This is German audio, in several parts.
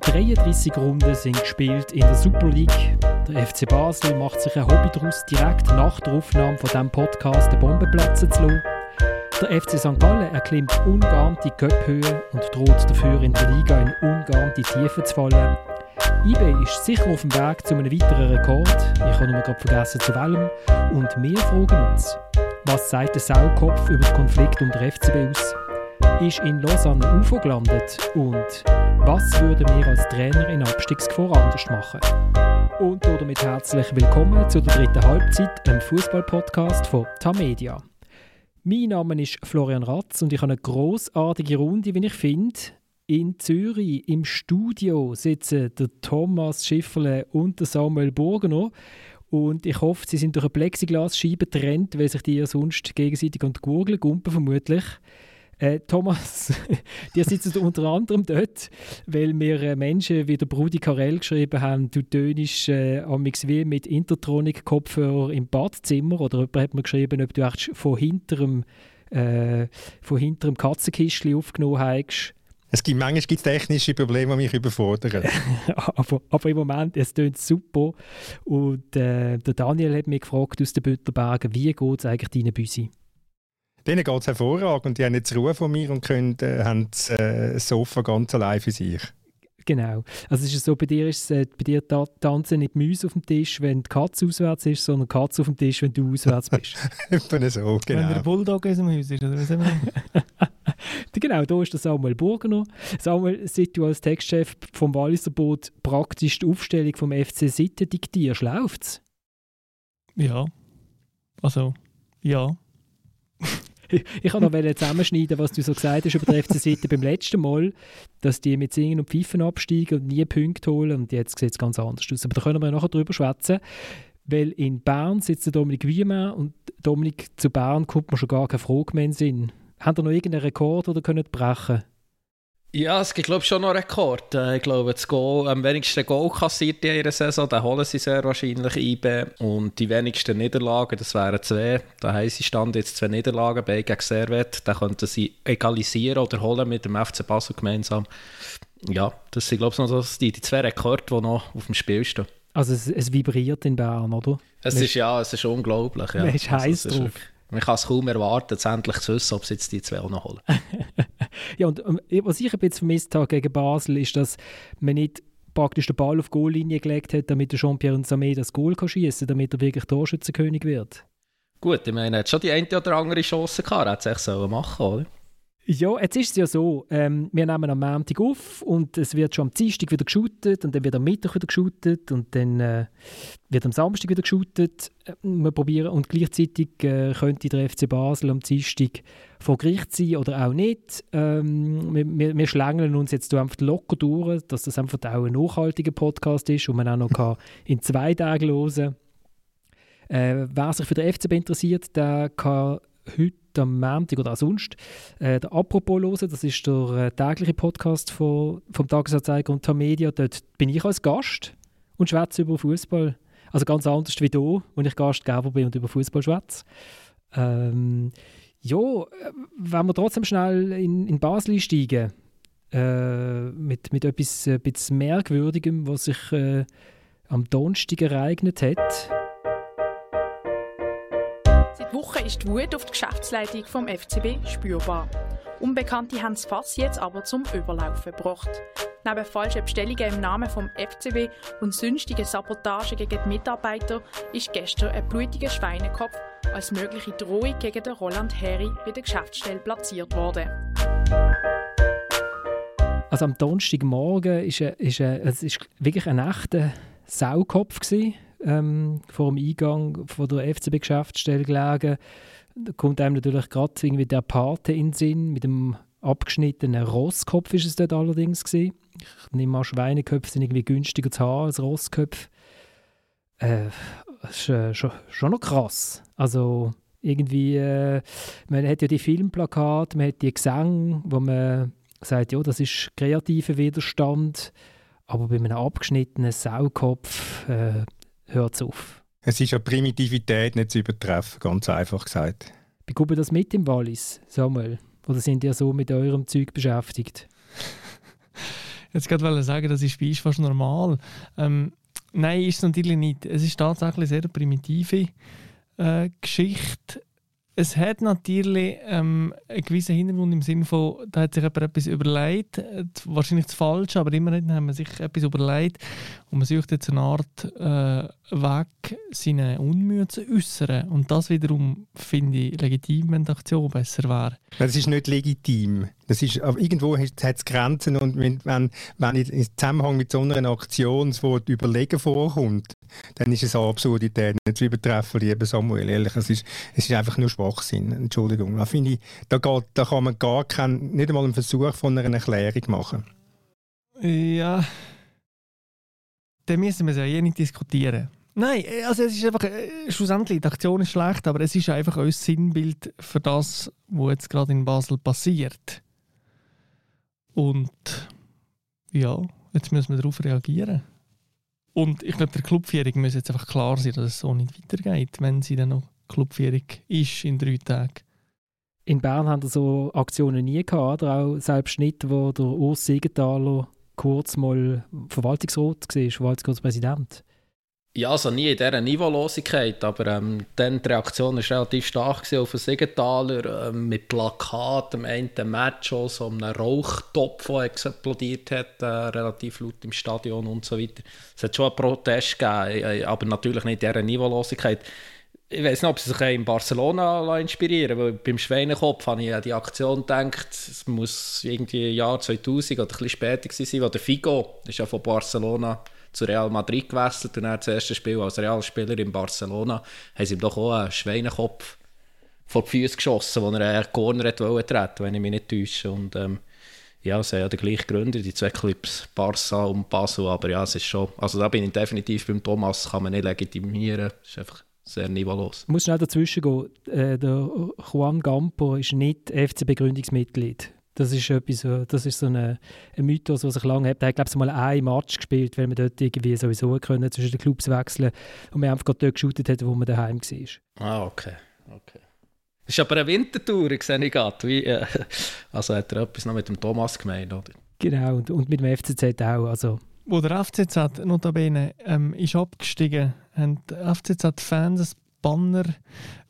33 Runden sind gespielt in der Super League. Der FC Basel macht sich ein Hobby daraus, direkt nach der Aufnahme von diesem Podcast den Bomben platzen zu lassen. Der FC St. Gallen erklimmt ungeahnte Köpfhöhe und droht dafür in der Liga in ungeahnte Tiefen zu fallen. IB ist sicher auf dem Weg zu einem weiteren Rekord. Ich habe nur gerade vergessen zu welchem. Und wir fragen uns, was sagt der Saukopf über den Konflikt um den FCB aus? ist in Lausanne UFO gelandet und was würden wir als Trainer in Abstiegsgefahr anders machen? Und damit herzlich willkommen zu der dritten Halbzeit, einem Fußball-Podcast von Tamedia. Mein Name ist Florian Ratz und ich habe eine großartige Runde, wie ich finde. In Zürich im Studio sitzen der Thomas Schifferle und der Samuel Burgener. Und ich hoffe, sie sind durch eine Plexiglasscheibe getrennt, weil sich die ja sonst gegenseitig und gurgeln, gumpen vermutlich. Äh, Thomas, die sitzen unter anderem dort, weil mir äh, Menschen wie der Brudi Karel geschrieben haben, du tönst äh, wie mit Intertronic-Kopfhörer im Badzimmer. Oder jemand hat mir geschrieben, ob du echt von hinterem, äh, von hinterem Katzenkistchen aufgenommen hast. Es gibt manchmal gibt's technische Probleme, die mich überfordern. aber, aber, im Moment, es klingt super. Und äh, der Daniel hat mich gefragt aus den Bütterbergen, wie geht es eigentlich deinen Büsi? Denen geht es hervorragend. Die haben jetzt Ruhe von mir und können, äh, haben das äh, Sofa ganz allein für sich. Genau. Also es ist so, bei dir ist äh, bei dir ta tanzen nicht Mäuse auf dem Tisch, wenn die Katze auswärts ist, sondern die Katze auf dem Tisch, wenn du auswärts bist. Etwa so, genau. Wenn der Bulldog aus dem Haus ist, oder was Genau, da ist der Samuel Burgener. Samuel, seit du als Textchef vom Walliser Boot praktisch die Aufstellung vom FC Sitten diktierst, läuft's? Ja. Also, ja. ich kann noch zusammenschneiden, was du so gesagt hast über die FC Seite beim letzten Mal, dass die mit Singen und Pfeifen absteigen und nie Punkte holen und jetzt sieht es ganz anders aus. Aber da können wir nachher drüber schwätzen, weil in Bern sitzt der Dominik Wiemann und Dominik, zu Bern kommt man schon gar keine Frage mehr in Sinn. Haben ihr noch irgendeinen Rekord oder können brechen? Ja, es gibt glaube schon noch Rekord. Äh, ich glaube, das Goal, am wenigsten Goal kassiert in ihrer Saison, den holen sie sehr wahrscheinlich IB. Und die wenigsten Niederlagen, das wären zwei. Da haben sie stand jetzt zwei Niederlagen bei gegen Servet. Da könnten sie egalisieren oder holen mit dem FC Basel gemeinsam. Ja, das sind glaube ich noch die, die zwei Rekorde, die noch auf dem Spiel stehen. Also es, es vibriert in Bern, oder? Es ist ja, es ist unglaublich. Ja. Man ist heiß also, drauf. Man kann es kaum erwarten, endlich zu wissen, ob sie jetzt die zwei auch noch holen. ja, und ähm, was ich ein bisschen vermisst habe gegen Basel, ist, dass man nicht praktisch den Ball auf die Goallinie gelegt hat, damit der Jean-Pierre Samé das Goal kann schießen kann, damit er wirklich Torschützenkönig wird. Gut, ich meine, er hat schon die eine oder andere Chance gehabt, er hätte es echt machen oder? Ja, jetzt ist es ja so, ähm, wir nehmen am Montag auf und es wird schon am Dienstag wieder geshootet und dann wird am Mittwoch wieder geshootet und dann äh, wird am Samstag wieder geshootet. Äh, wir probieren und gleichzeitig äh, könnte der FC Basel am Dienstag vor Gericht sein oder auch nicht. Ähm, wir, wir, wir schlängeln uns jetzt einfach locker durch, dass das einfach auch ein nachhaltiger Podcast ist und man auch noch kann in zwei Tagen hören äh, Wer sich für den FCB interessiert, der kann heute am Montag oder auch sonst äh, der «Apropos» hören. Das ist der äh, tägliche Podcast von, vom Tagesanzeiger und Tamedia. Dort bin ich als Gast und schwätze über Fußball. Also ganz anders wie hier, wo ich Gastgeber bin und über Fußball schwätze. Ähm, ja, wenn wir trotzdem schnell in, in Basel einsteigen, äh, mit, mit etwas, äh, Merkwürdigem, was sich äh, am Donnerstag ereignet hat. Woche ist die Wut auf die Geschäftsleitung vom FCB spürbar. Unbekannte haben das Fass jetzt aber zum Überlaufen gebracht. Neben falschen Bestellungen im Namen vom FCB und sonstigen Sabotagen gegen die Mitarbeiter ist gestern ein blutiger Schweinekopf als mögliche Drohung gegen den Roland Heri bei der Geschäftsstelle platziert worden. Also am Donnerstagmorgen ist, ist, es ist wirklich ein echter Saukopf gewesen ähm, vor dem Eingang von der FCB-Geschäftsstelle gelegen. Da kommt einem natürlich gerade irgendwie der Pate in den Sinn, mit dem abgeschnittenen Rosskopf ist es dort allerdings gewesen. Ich nehme an, Schweineköpfe sind irgendwie günstiger zu haben als Rossköpfe. Äh, das ist äh, schon, schon noch krass. Also irgendwie, äh, man hat ja die Filmplakate, man hat die Gesänge, wo man sagt, ja, das ist kreativer Widerstand, aber bei einem abgeschnittenen Saukopf äh, hört es auf. Es ist ja Primitivität nicht zu übertreffen, ganz einfach gesagt. Bekommt das mit im Wallis, Samuel? Oder sind ihr so mit eurem Zeug beschäftigt? jetzt gerade sagen, das ist bei uns fast normal. Ähm, nein, ist es natürlich nicht. Es ist tatsächlich eine sehr primitive äh, Geschichte es hat natürlich ähm, einen gewissen Hintergrund im Sinne von, da hat sich jemand etwas überlegt, äh, wahrscheinlich das Falsche, aber immerhin haben wir sich etwas überlegt und man sucht jetzt eine Art äh, Weg, seine Unmühe zu äußern. Und das wiederum finde ich legitim, wenn die Aktion besser wäre. Das ist nicht legitim. Das ist, aber irgendwo hat es Grenzen und wenn, wenn, wenn in Zusammenhang mit so einer Aktion das Wort Überlegen vorkommt, dann ist es eine Absurdität. Nicht zu übertreffen, lieber Samuel. Ehrlich, es ist, es ist einfach nur Schwachsinn. Entschuldigung. Da, finde ich, da, geht, da kann man gar keinen, nicht einmal einen Versuch von einer Erklärung machen. Ja, dann müssen wir es ja eh nicht diskutieren. Nein, also es ist einfach, äh, schlussendlich, die Aktion ist schlecht, aber es ist einfach ein Sinnbild für das, was jetzt gerade in Basel passiert. Und ja, jetzt müssen wir darauf reagieren. Und ich glaube, der Clubführung muss jetzt einfach klar sein, dass es so nicht weitergeht, wenn sie dann noch Clubführung ist in drei Tagen. In Bern haben wir so Aktionen nie gehabt, oder? auch selbst nicht, wo der Urs Siegenthaler kurz mal Verwaltungsrat war, Verwaltungsratspräsident. Ja, also nie in dieser Niveaulosigkeit, aber ähm, dann die Reaktion war relativ stark auf den Siegenthaler ähm, mit Plakaten, am Ende Match, auch so einem Rauchtopf, der explodiert hat, äh, relativ laut im Stadion und so weiter. Es hat schon einen Protest gegeben, äh, aber natürlich nicht in dieser Niveaulosigkeit. Ich weiß nicht, ob sie sich in Barcelona inspirieren weil beim Schweinekopf habe ich an die Aktion gedacht, es muss irgendwie Jahr 2000 oder ein bisschen später sein, wo der Figo, ist ja von Barcelona zu Real Madrid gewechselt und dann das erste Spiel als Realspieler in Barcelona haben sie ihm doch auch einen Schweinekopf vor die Füße geschossen, wo er einen Corner hat treten wenn ich mich nicht täusche. Und, ähm, ja, es sind ja die gleichen Gründe, die zwei Clubs, Barca und Basel, aber ja, es ist schon, also da bin ich definitiv beim Thomas, kann man nicht legitimieren, es ist einfach sehr niveaulos. Ich muss schnell dazwischen gehen, äh, der Juan Gampo ist nicht FCB-Gründungsmitglied. Das ist, etwas, das ist so ein Mythos, der sich lange hat. Er hat, glaube ich, mal einen Match gespielt, weil man dort irgendwie sowieso können zwischen den Clubs wechseln und man einfach gerade dort geshootet hat, wo man daheim war. Ah, okay. okay. Das ist aber eine Wintertour, sehe ich gerade. Wie, äh, also hat er etwas noch mit dem Thomas gemeint, oder? Genau, und, und mit dem FCZ auch. Also. Wo der FCZ notabene ähm, ist abgestiegen, haben die FCZ-Fans ein Banner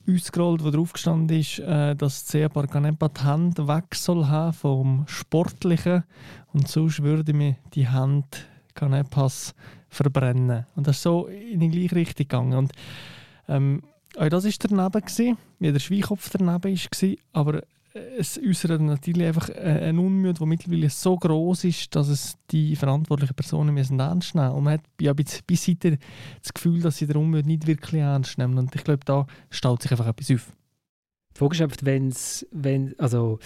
ausgerollt, wo drauf gestanden ist, äh, dass CA Parcanepa die Hände weg soll haben vom Sportlichen und sonst würde mir die Hände Canepas verbrennen. Und das ist so in die gleiche Richtung gegangen. Und, ähm, auch das war daneben, wie der Schweikopf daneben war, aber es äußert natürlich einfach äh, ein Unmut, der mittlerweile so groß ist, dass es die verantwortlichen Personen müssen ernst nehmen müssen. Und man hat ja bis, heute das Gefühl, dass sie den Unmut nicht wirklich ernst nehmen. Und ich glaube, da staut sich einfach etwas auf. Die Frage ist einfach, wenn's, wenn also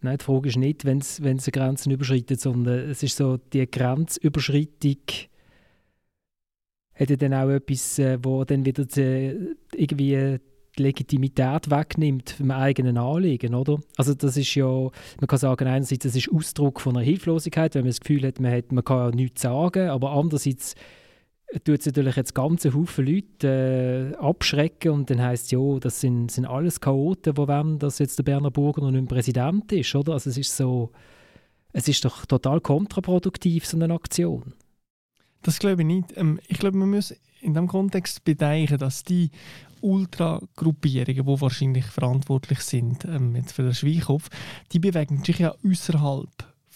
Nein, die Frage ist nicht, wenn es eine Grenze überschreitet, sondern es ist so, die Grenzüberschreitung hat ja dann auch etwas, äh, wo dann wieder die, irgendwie die Legitimität wegnimmt vom eigenen Anliegen, oder? Also das ist ja, man kann sagen, einerseits, das ist Ausdruck von einer Hilflosigkeit, wenn man das Gefühl hat, man, hat, man kann ja nichts sagen, aber andererseits tut es natürlich jetzt ganze Haufen Leute äh, abschrecken und dann heisst es, ja, das sind, sind alles Chaoten, die wollen, dass jetzt der Berner Burger noch nicht Präsident ist, oder? Also es ist so, es ist doch total kontraproduktiv, so eine Aktion. Das glaube ich nicht. Ähm, ich glaube, man muss in diesem Kontext bedenken, dass die Ultragruppierungen, die wahrscheinlich verantwortlich sind ähm, jetzt für den Schweikopf, die bewegen sich ja außerhalb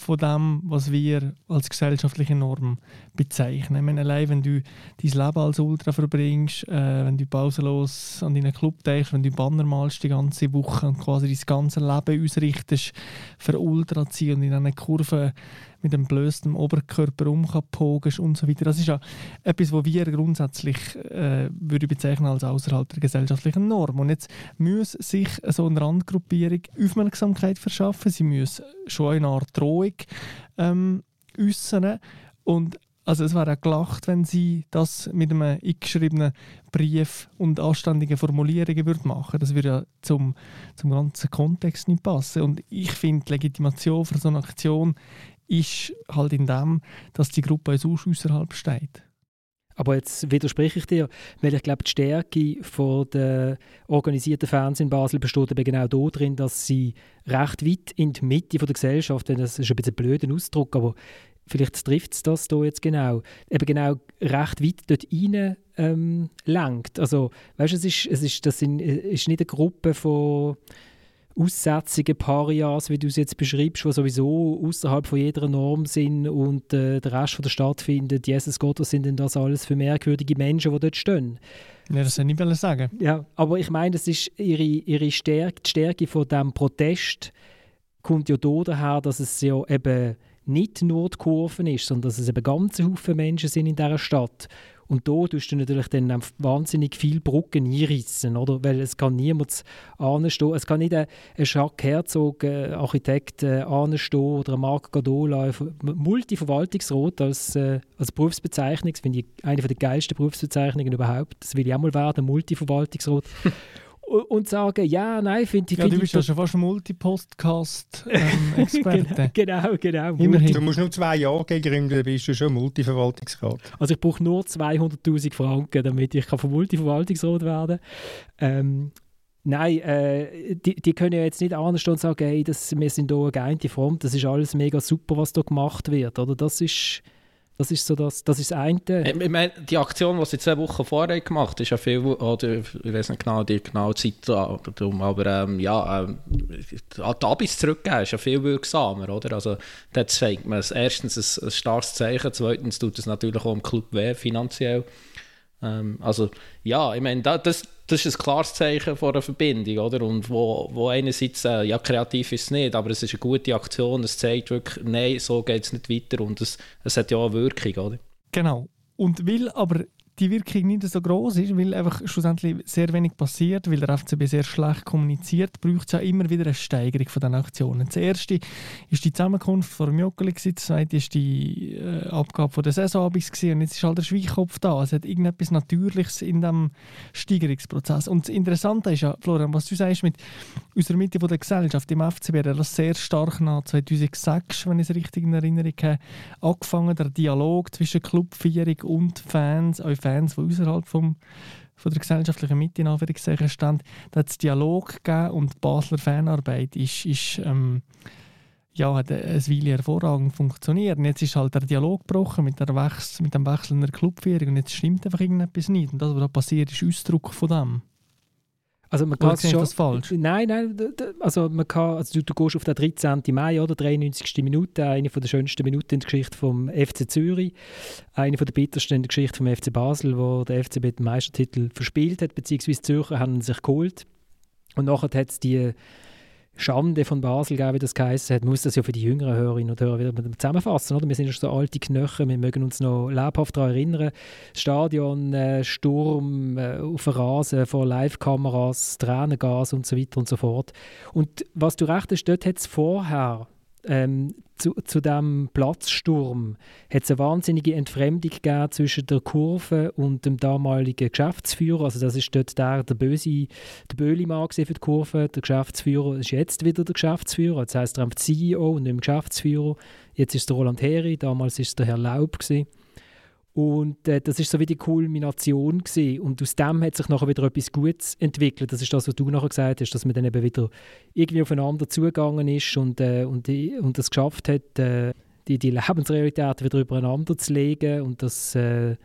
von dem, was wir als gesellschaftliche Norm bezeichnen. Ich meine, allein, wenn du dein Leben als Ultra verbringst, äh, wenn du pausenlos an deinen Club denkst, wenn du Banner malst die ganze Woche und quasi dein ganzes Leben ausrichtest für Ultra ziehen und in einer Kurve mit dem blösten Oberkörper umpogen und so weiter. Das ist ja etwas, was wir grundsätzlich äh, würde bezeichnen als außerhalb der gesellschaftlichen Norm. Und jetzt muss sich so eine Randgruppierung Aufmerksamkeit verschaffen. Sie muss schon eine Art Drohung ähm, äußern. Und also es wäre auch gelacht, wenn sie das mit einem eingeschriebenen Brief und anständigen Formulierungen würde machen Das würde ja zum, zum ganzen Kontext nicht passen. Und ich finde, die Legitimation für so eine Aktion ist halt in dem, dass die Gruppe so außerhalb steht. Aber jetzt widerspreche ich dir, weil ich glaube, die Stärke von der organisierten Fans in Basel besteht eben genau darin, dass sie recht weit in die Mitte der Gesellschaft, das ist ein bisschen ein blöder Ausdruck, aber vielleicht trifft es das hier jetzt genau, eben genau recht weit dort rein ähm, lenkt. Also, weißt du, es ist, es ist, das sind, ist nicht eine Gruppe von Aussetzungen, Parias, wie du es jetzt beschreibst, die sowieso außerhalb von jeder Norm sind und äh, der Rest von der Stadt findet, Jesus Gott, was sind denn das alles für merkwürdige Menschen, die dort stehen? Ja, das soll ich nicht sagen. Ja, aber ich meine, das ist ihre, ihre Stärke, die Stärke von diesem Protest kommt ja daher, dass es ja eben nicht nur die Kurven ist, sondern dass es eben ganze Haufen Menschen sind in dieser Stadt. Und da tust du natürlich dann wahnsinnig viele Brücken einreißen, oder? Weil es kann niemand anstehen. Es kann nicht ein, ein Jacques Herzog, äh, Architekt, äh, anstehen oder ein Marc Gadola, Multiverwaltungsrat als, äh, als Berufsbezeichnung. Das finde ich eine der geilsten Berufsbezeichnungen überhaupt. Das will ich auch mal werden, Multiverwaltungsrat. und sagen, ja, nein, finde ich... Ja, du bist ja schon fast Multipodcast-Experte. genau, genau. Immerhin. Du musst nur zwei Jahre gegen dann bist du schon Multiverwaltungsrat. Also ich brauche nur 200'000 Franken, damit ich vom Multiverwaltungsrat werden kann. Ähm, Nein, äh, die, die können ja jetzt nicht anstehen und sagen, hey, das, wir sind hier eine geeinte Front, das ist alles mega super, was hier gemacht wird. Oder? Das ist das ist so das, das ist das eine. Ich meine, die Aktion, die sie zwei Wochen vorher gemacht haben, ist ja viel, oder ich weiß nicht genau die genaue Zeit darum, aber ähm, ja, ähm, die Abis zurückgeben ist ja viel wirksamer, oder? Also dort zeigt man erstens ein, ein starkes Zeichen, zweitens tut es natürlich auch im Club weh, finanziell. Ähm, also ja, ich meine, das, das ist ein klares Zeichen von einer Verbindung, oder? Und wo, wo einerseits, äh, ja, kreativ ist es nicht, aber es ist eine gute Aktion, es zeigt wirklich, nein, so geht es nicht weiter und es, es hat ja auch eine Wirkung, oder? Genau. Und will aber die Wirkung nicht so groß ist, weil einfach schlussendlich sehr wenig passiert, weil der FCB sehr schlecht kommuniziert, braucht es ja immer wieder eine Steigerung von den Aktionen. Das erste ist die Zusammenkunft vor dem Joggeli, das zweite ist die äh, Abgabe von der Saisonabis und jetzt ist halt der Schweichkopf da. Es hat irgendetwas Natürliches in diesem Steigerungsprozess. Und das Interessante ist ja, Florian, was du sagst mit unserer Mitte von der Gesellschaft im FCB, der das sehr stark nach 2006, wenn ich es richtig in Erinnerung habe, angefangen, der Dialog zwischen Clubfeierung und Fans, Fans, die außerhalb vom, von der gesellschaftlichen Mitte in Anführungszeichen stand, da hat es Dialog gegeben und die Basler Fanarbeit ist, ist ähm, ja, hat eine Weile hervorragend funktioniert. Und jetzt ist halt der Dialog gebrochen mit, der Wechsel, mit dem Wechsel in der Clubführung und jetzt stimmt einfach irgendetwas nicht. Und das, was da passiert, ist Ausdruck von dem. Also man kann schon, das falsch? Nein, nein, also man kann, also du, du gehst auf den 13. Mai, oder 93. Minute, eine der schönsten Minuten in der Geschichte vom FC Zürich, eine der bittersten in der Geschichte vom FC Basel, wo der FCB den Meistertitel verspielt hat, beziehungsweise die Zürcher haben sich geholt. Und nachher hat es die Schande von Basel, wie das geheißen hat, muss das ja für die jüngeren Hörerinnen und Hörer wieder zusammenfassen. Oder? Wir sind ja so alte Knöchel, wir mögen uns noch lebhaft daran erinnern. Stadion, äh, Sturm äh, auf dem Rasen vor Live-Kameras, Tränengas und so weiter und so fort. Und was du recht hast, dort hat es vorher ähm, zu, zu diesem Platzsturm hat es eine wahnsinnige Entfremdung gegeben zwischen der Kurve und dem damaligen Geschäftsführer. Also das ist dort der, der böse, der Böhlimann für die Kurve. Der Geschäftsführer ist jetzt wieder der Geschäftsführer. Das heißt, er ist CEO und nicht Geschäftsführer. Jetzt ist der Roland Heri, damals ist es der Herr Laub gewesen. Und äh, das ist so wie die Kulmination gewesen. Und aus dem hat sich nachher wieder etwas Gutes entwickelt. Das ist das, was du nachher gesagt hast, dass man dann eben wieder irgendwie aufeinander zugegangen ist und, äh, und, und das geschafft hat, äh, die, die Lebensrealität wieder übereinander zu legen und dass äh,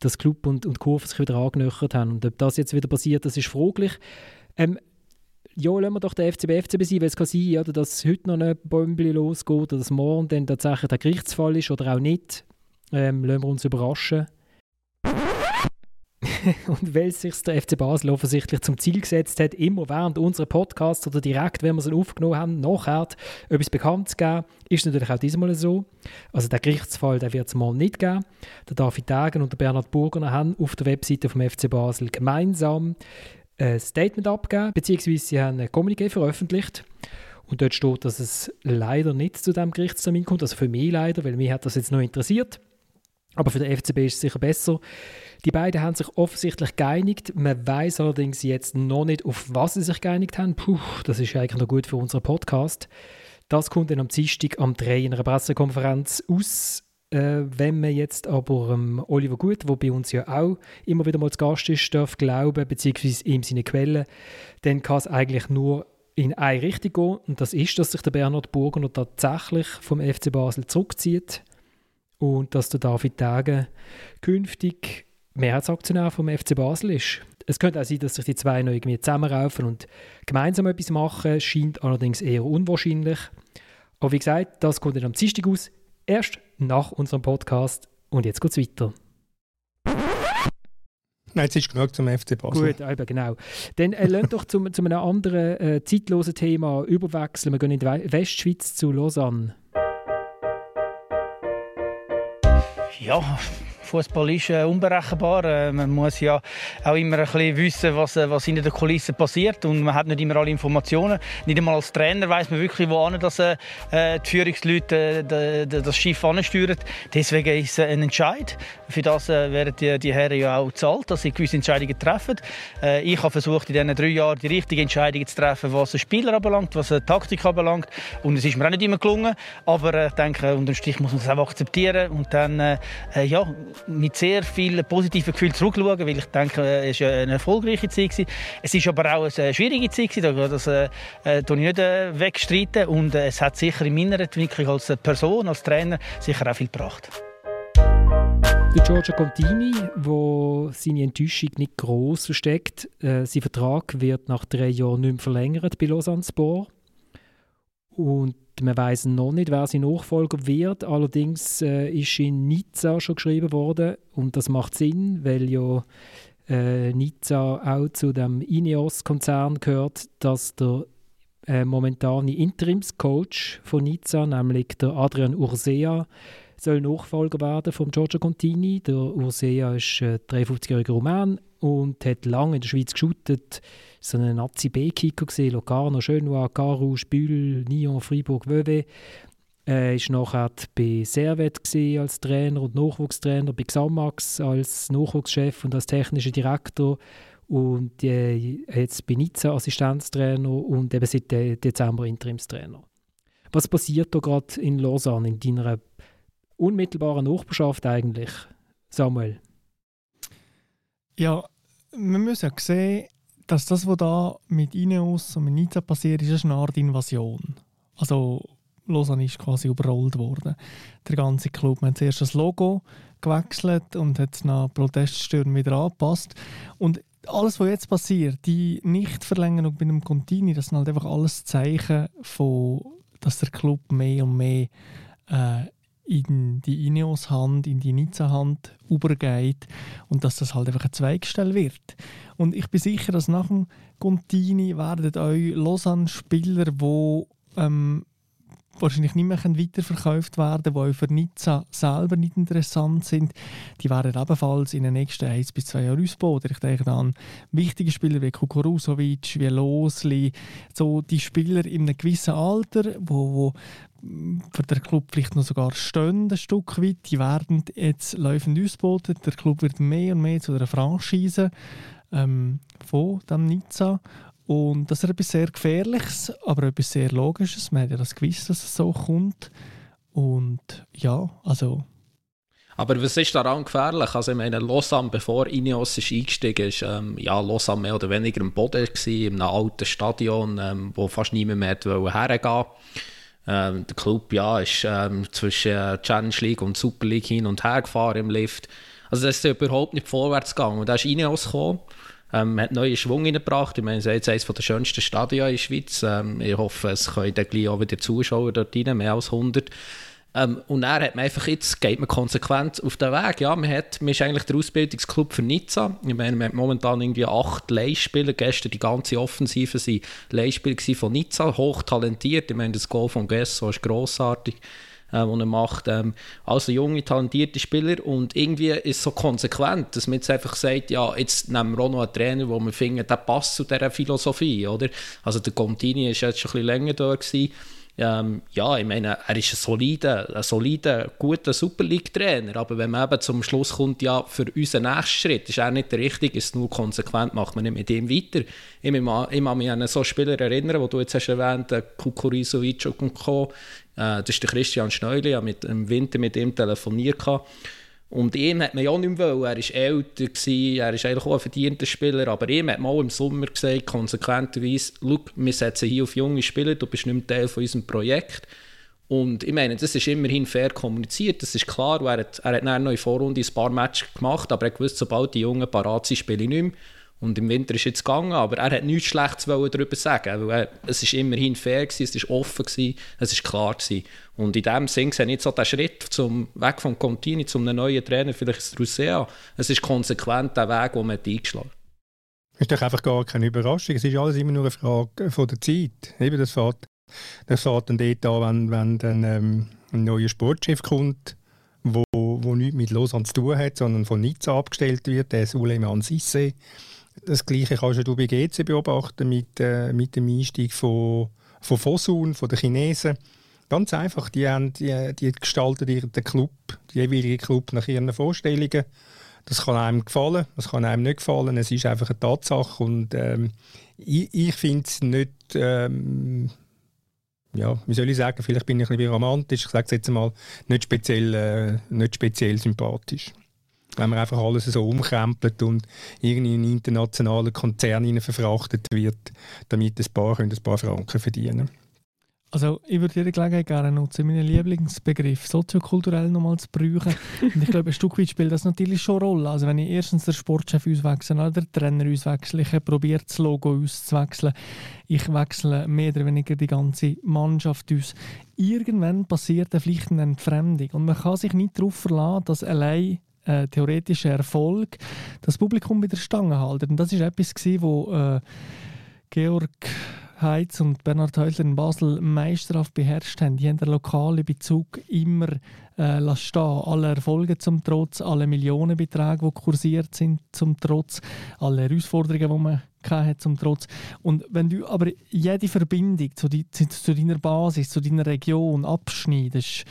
das Club und, und Kurve sich wieder angenöchert haben. Und ob das jetzt wieder passiert, das ist fraglich. Ähm, ja, lassen wir doch den FCB FCB sein, weil es kann sein, oder, dass heute noch ein Bäumchen losgeht oder dass morgen dann tatsächlich der Gerichtsfall ist oder auch nicht. Ähm, lassen wir uns überraschen. und weil sich der FC Basel offensichtlich zum Ziel gesetzt hat, immer während unserer Podcasts oder direkt, wenn wir sie aufgenommen haben, nachher etwas bekannt zu geben, ist natürlich auch diesmal so. Also der Gerichtsfall, wird es mal nicht geben. Der David Dagen und der Bernhard Burger haben auf der Webseite vom FC Basel gemeinsam ein Statement abgegeben, beziehungsweise sie haben ein Kommuniqué veröffentlicht. Und dort steht, dass es leider nicht zu dem Gerichtstermin kommt, also für mich leider, weil mich hat das jetzt noch interessiert. Aber für den FCB ist es sicher besser. Die beiden haben sich offensichtlich geeinigt. Man weiß allerdings jetzt noch nicht, auf was sie sich geeinigt haben. Puh, das ist eigentlich noch gut für unseren Podcast. Das kommt dann am Dienstag am 3 in einer Pressekonferenz aus Äh, wenn man jetzt aber ähm, Oliver Gut, der bei uns ja auch immer wieder mal zu Gast ist, darf glauben, beziehungsweise ihm seine Quellen, dann kann es eigentlich nur in eine Richtung gehen. Und das ist, dass sich der Bernhard Burgener tatsächlich vom FC Basel zurückzieht und dass der David Tage künftig Mehrheitsaktionär vom FC Basel ist. Es könnte auch sein, dass sich die zwei noch irgendwie zusammenraufen und gemeinsam etwas machen, scheint allerdings eher unwahrscheinlich. Aber wie gesagt, das kommt dann am Dienstag aus erst nach unserem Podcast. Und jetzt geht es weiter. Nein, jetzt ist genug zum FC Basel. Gut, eben, genau. Dann äh, lasst doch zu, zu einem anderen äh, zeitlosen Thema überwechseln. Wir gehen in die Westschweiz zu Lausanne. Ja, Fußball ist äh, unberechenbar. Äh, man muss ja auch immer ein bisschen wissen, was, äh, was hinter den Kulissen passiert. Und man hat nicht immer alle Informationen. Nicht einmal als Trainer weiß man wirklich, wo dass, äh, die Führungsleute äh, das Schiff ansteuern. Deswegen ist es ein Entscheid. Für das äh, werden die, die Herren ja auch bezahlt, dass sie gewisse Entscheidungen treffen. Äh, ich habe versucht, in diesen drei Jahren die richtigen Entscheidungen zu treffen, was den Spieler anbelangt, was die Taktik anbelangt. Und es ist mir auch nicht immer gelungen. Aber ich denke, unter dem Strich muss man es auch akzeptieren. Und dann, ja, mit sehr vielen positiven Gefühlen zurückschauen, weil ich denke, es war eine erfolgreiche Zeit. Es war aber auch eine schwierige Zeit, das äh, äh, ich nicht äh, wegstreiten und äh, es hat sicher in meiner Entwicklung als Person, als Trainer sicher auch viel gebracht. Der Giorgio Contini, wo seine Enttäuschung nicht groß versteckt, äh, sein Vertrag wird nach drei Jahren nicht mehr verlängert bei Lausanne Sport. Und man weiß noch nicht, wer sein Nachfolger wird. Allerdings äh, ist in Nizza schon geschrieben worden und das macht Sinn, weil ja äh, Nizza auch zu dem Ineos-Konzern gehört, dass der äh, momentane Interimscoach von Nizza, nämlich der Adrian Ursea, soll Nachfolger werden von Giorgio Contini. Der Ursea ist äh, 53-jähriger Roman und hat lange in der Schweiz geschootet so ein Nazi-B-Kicker gesehen, Locarno, Schönwa, Carouge, Bühl, Nyon, Fribourg, Vevey. Er war nachher bei Servet als Trainer und Nachwuchstrainer, bei Xamax als Nachwuchschef und als technischer Direktor und äh, jetzt bei Nizza Assistenztrainer und eben seit Dezember Interimstrainer. Was passiert da gerade in Lausanne, in deiner unmittelbaren Nachbarschaft eigentlich, Samuel? Ja, man muss ja sehen, dass das, was da mit Ineos und mit Nizza passiert, ist eine Art Invasion. Also Lausanne ist quasi überrollt worden. Der ganze Club. Hat zuerst das Logo gewechselt und hat es nach Proteststürmen wieder angepasst. Und alles, was jetzt passiert, die Nichtverlängerung bei einem Contini, das sind halt einfach alles Zeichen von, dass der Club mehr und mehr äh, in die Ineos-Hand, in die Nizza-Hand übergeht und dass das halt einfach ein Zweigstell wird. Und ich bin sicher, dass nach dem Contini werden euch Lausanne-Spieler, die ähm, wahrscheinlich nicht mehr weiterverkauft werden, die für Nizza selber nicht interessant sind, die werden ebenfalls in den nächsten 1 bis 2 Jahren ausbauen. Ich denke an wichtige Spieler wie Kukurusovic, wie Losli, so die Spieler in einem gewissen Alter, wo, wo für den Club vielleicht noch sogar stehen, ein Stück weit. Die werden jetzt laufend ausgeboten. Der Club wird mehr und mehr zu einer Franchise ähm, von dem Nizza. Und das ist etwas sehr Gefährliches, aber etwas sehr Logisches. Man hat ja das gewusst, dass es so kommt. Und ja, also... Aber was ist daran gefährlich? Also ich meine, Lausanne, bevor Ineos ist eingestiegen ist, ähm, ja, Lausanne mehr oder weniger im Boden gewesen, in einem alten Stadion, ähm, wo fast niemand mehr hergehen ähm, Der Club ja, ist ähm, zwischen äh, Challenge League und Super League hin und her gefahren im Lift. Also das ist überhaupt nicht vorwärts gegangen. Und da ist Ineos gekommen ähm, hat neuen Schwung reingebracht. Ich meine, es ist jetzt eines der schönsten Stadien in der Schweiz. Ähm, ich hoffe, es können dann gleich auch wieder Zuschauer dort rein, mehr als 100. Ähm, und dann hat man einfach jetzt, geht man konsequent auf den Weg. Ja, man, hat, man ist eigentlich der Ausbildungsclub für Nizza. Ich meine, man hat momentan irgendwie acht Leihspieler. Gestern die ganze Offensive waren Leihspieler von Nizza, hochtalentiert. Ich meine, das Goal von Gesso ist grossartig äh, die er macht. Ähm, also junge, talentierte Spieler und irgendwie ist es so konsequent, dass man jetzt einfach sagt, ja, jetzt nehmen wir auch noch einen Trainer, wo wir finden, der passt zu dieser Philosophie, oder? Also der Contini ist jetzt schon ein bisschen länger da gewesen. Ähm, ja, ich meine, er ist ein solider, ein solider guter Super League-Trainer, aber wenn man eben zum Schluss kommt, ja, für unseren nächsten Schritt ist er nicht der richtige, ist nur konsequent, macht man nicht mit ihm weiter. Ich, kann mich an so Spieler erinnern, wo du jetzt hast erwähnt, Kukurisovic und Co., äh, das ist der Christian Schneuli, ich habe mit, im Winter mit ihm telefoniert. Gehabt. Und ihm hat man ja auch nicht mehr wollen. Er war älter, gewesen, er ist eigentlich auch ein verdienter Spieler, aber ihm hat man auch im Sommer gesagt, konsequenterweise, wir setzen hier auf junge Spieler, du bist nicht mehr Teil von unserem Projekt. Und ich meine, das ist immerhin fair kommuniziert, das ist klar, er hat, er hat dann noch in Vorrunde ein paar Matches gemacht, aber er wusste, sobald die Jungen parat sind, spiele ich nicht mehr. Und im Winter ist jetzt gegangen, aber er hat nichts Schlechtes darüber sagen, weil er, es ist immerhin fair gewesen, es war offen gewesen, es ist klar gewesen. Und in dem Sinn sehe ich nicht so den Schritt zum Weg vom Contini zu einem neuen Trainer, vielleicht ist Rusea. Es ist konsequent der Weg, den man eingeschlagen hat. Das ist doch einfach gar keine Überraschung. Es ist alles immer nur eine Frage von der Zeit. Eben das fährt, das fährt dann dort an, wenn, wenn dann ähm, ein neuer Sportchef kommt, wo nichts mit Lausanne zu tun hat, sondern von Nizza abgestellt wird, der Suleiman Sisse das Gleiche kannst du bei GC beobachten mit, äh, mit dem Einstieg von, von Fosun, von den Chinesen. Ganz einfach, die, haben, die, die gestalten ihren Club, den jeweiligen Club nach ihren Vorstellungen. Das kann einem gefallen, das kann einem nicht gefallen. Es ist einfach eine Tatsache und ähm, ich, ich finde es nicht, ähm, ja, wie soll ich sagen, vielleicht bin ich ein bisschen romantisch, ich sage es jetzt mal, nicht speziell, äh, nicht speziell sympathisch wenn man einfach alles so umkrempelt und irgendwie in einen internationalen Konzern verfrachtet wird, damit ein paar, ein paar Franken verdienen also ich würde jede Gelegenheit gerne nutzen, meinen Lieblingsbegriff soziokulturell nochmal zu brauchen. Und ich glaube, ein Stück weit spielt das natürlich schon eine Rolle. Also wenn ich erstens den Sportchef auswechsle oder den Trainer auswechsle, ich probiere das Logo auszuwechseln, ich wechsle mehr oder weniger die ganze Mannschaft aus. Irgendwann passiert vielleicht eine Entfremdung und man kann sich nicht darauf verlassen, dass allein äh, theoretischer Erfolg das Publikum wieder Stange halten. Und das ist etwas, gewesen, wo äh, Georg Heitz und Bernhard Häusler in Basel meisterhaft beherrscht haben. Die haben den lokalen Bezug immer äh, stehen Alle Erfolge zum Trotz, alle Millionenbeträge, die kursiert sind zum Trotz, alle Herausforderungen, die man hat zum Trotz. Und wenn du aber jede Verbindung zu, die, zu deiner Basis, zu deiner Region abschneidest,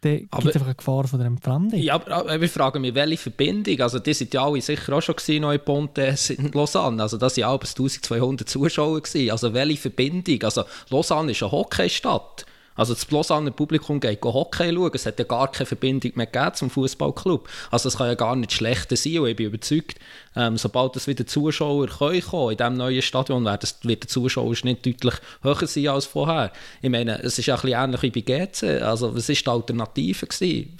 dann gibt es einfach eine Gefahr von der Entfremdung. Ja, aber ich frage mich, welche Verbindung? Also, die sind ja alle sicher auch schon gewesen, in Pontes in Lausanne. Also, das waren 1200 Zuschauer. Gewesen. Also, welche Verbindung? Also, Lausanne ist eine Hockeystadt. Also das Lausanne Publikum geht Hockey schauen. Es hat ja gar keine Verbindung mehr zum Fußballclub. Also es kann ja gar nicht schlechter sein. Und ich bin überzeugt, ähm, sobald es wieder Zuschauer können kommen in diesem neuen Stadion, das, wird der Zuschauer nicht deutlich höher sein als vorher. Ich meine, es ist ja ein bisschen ähnlich wie bei GC. Also was war die Alternative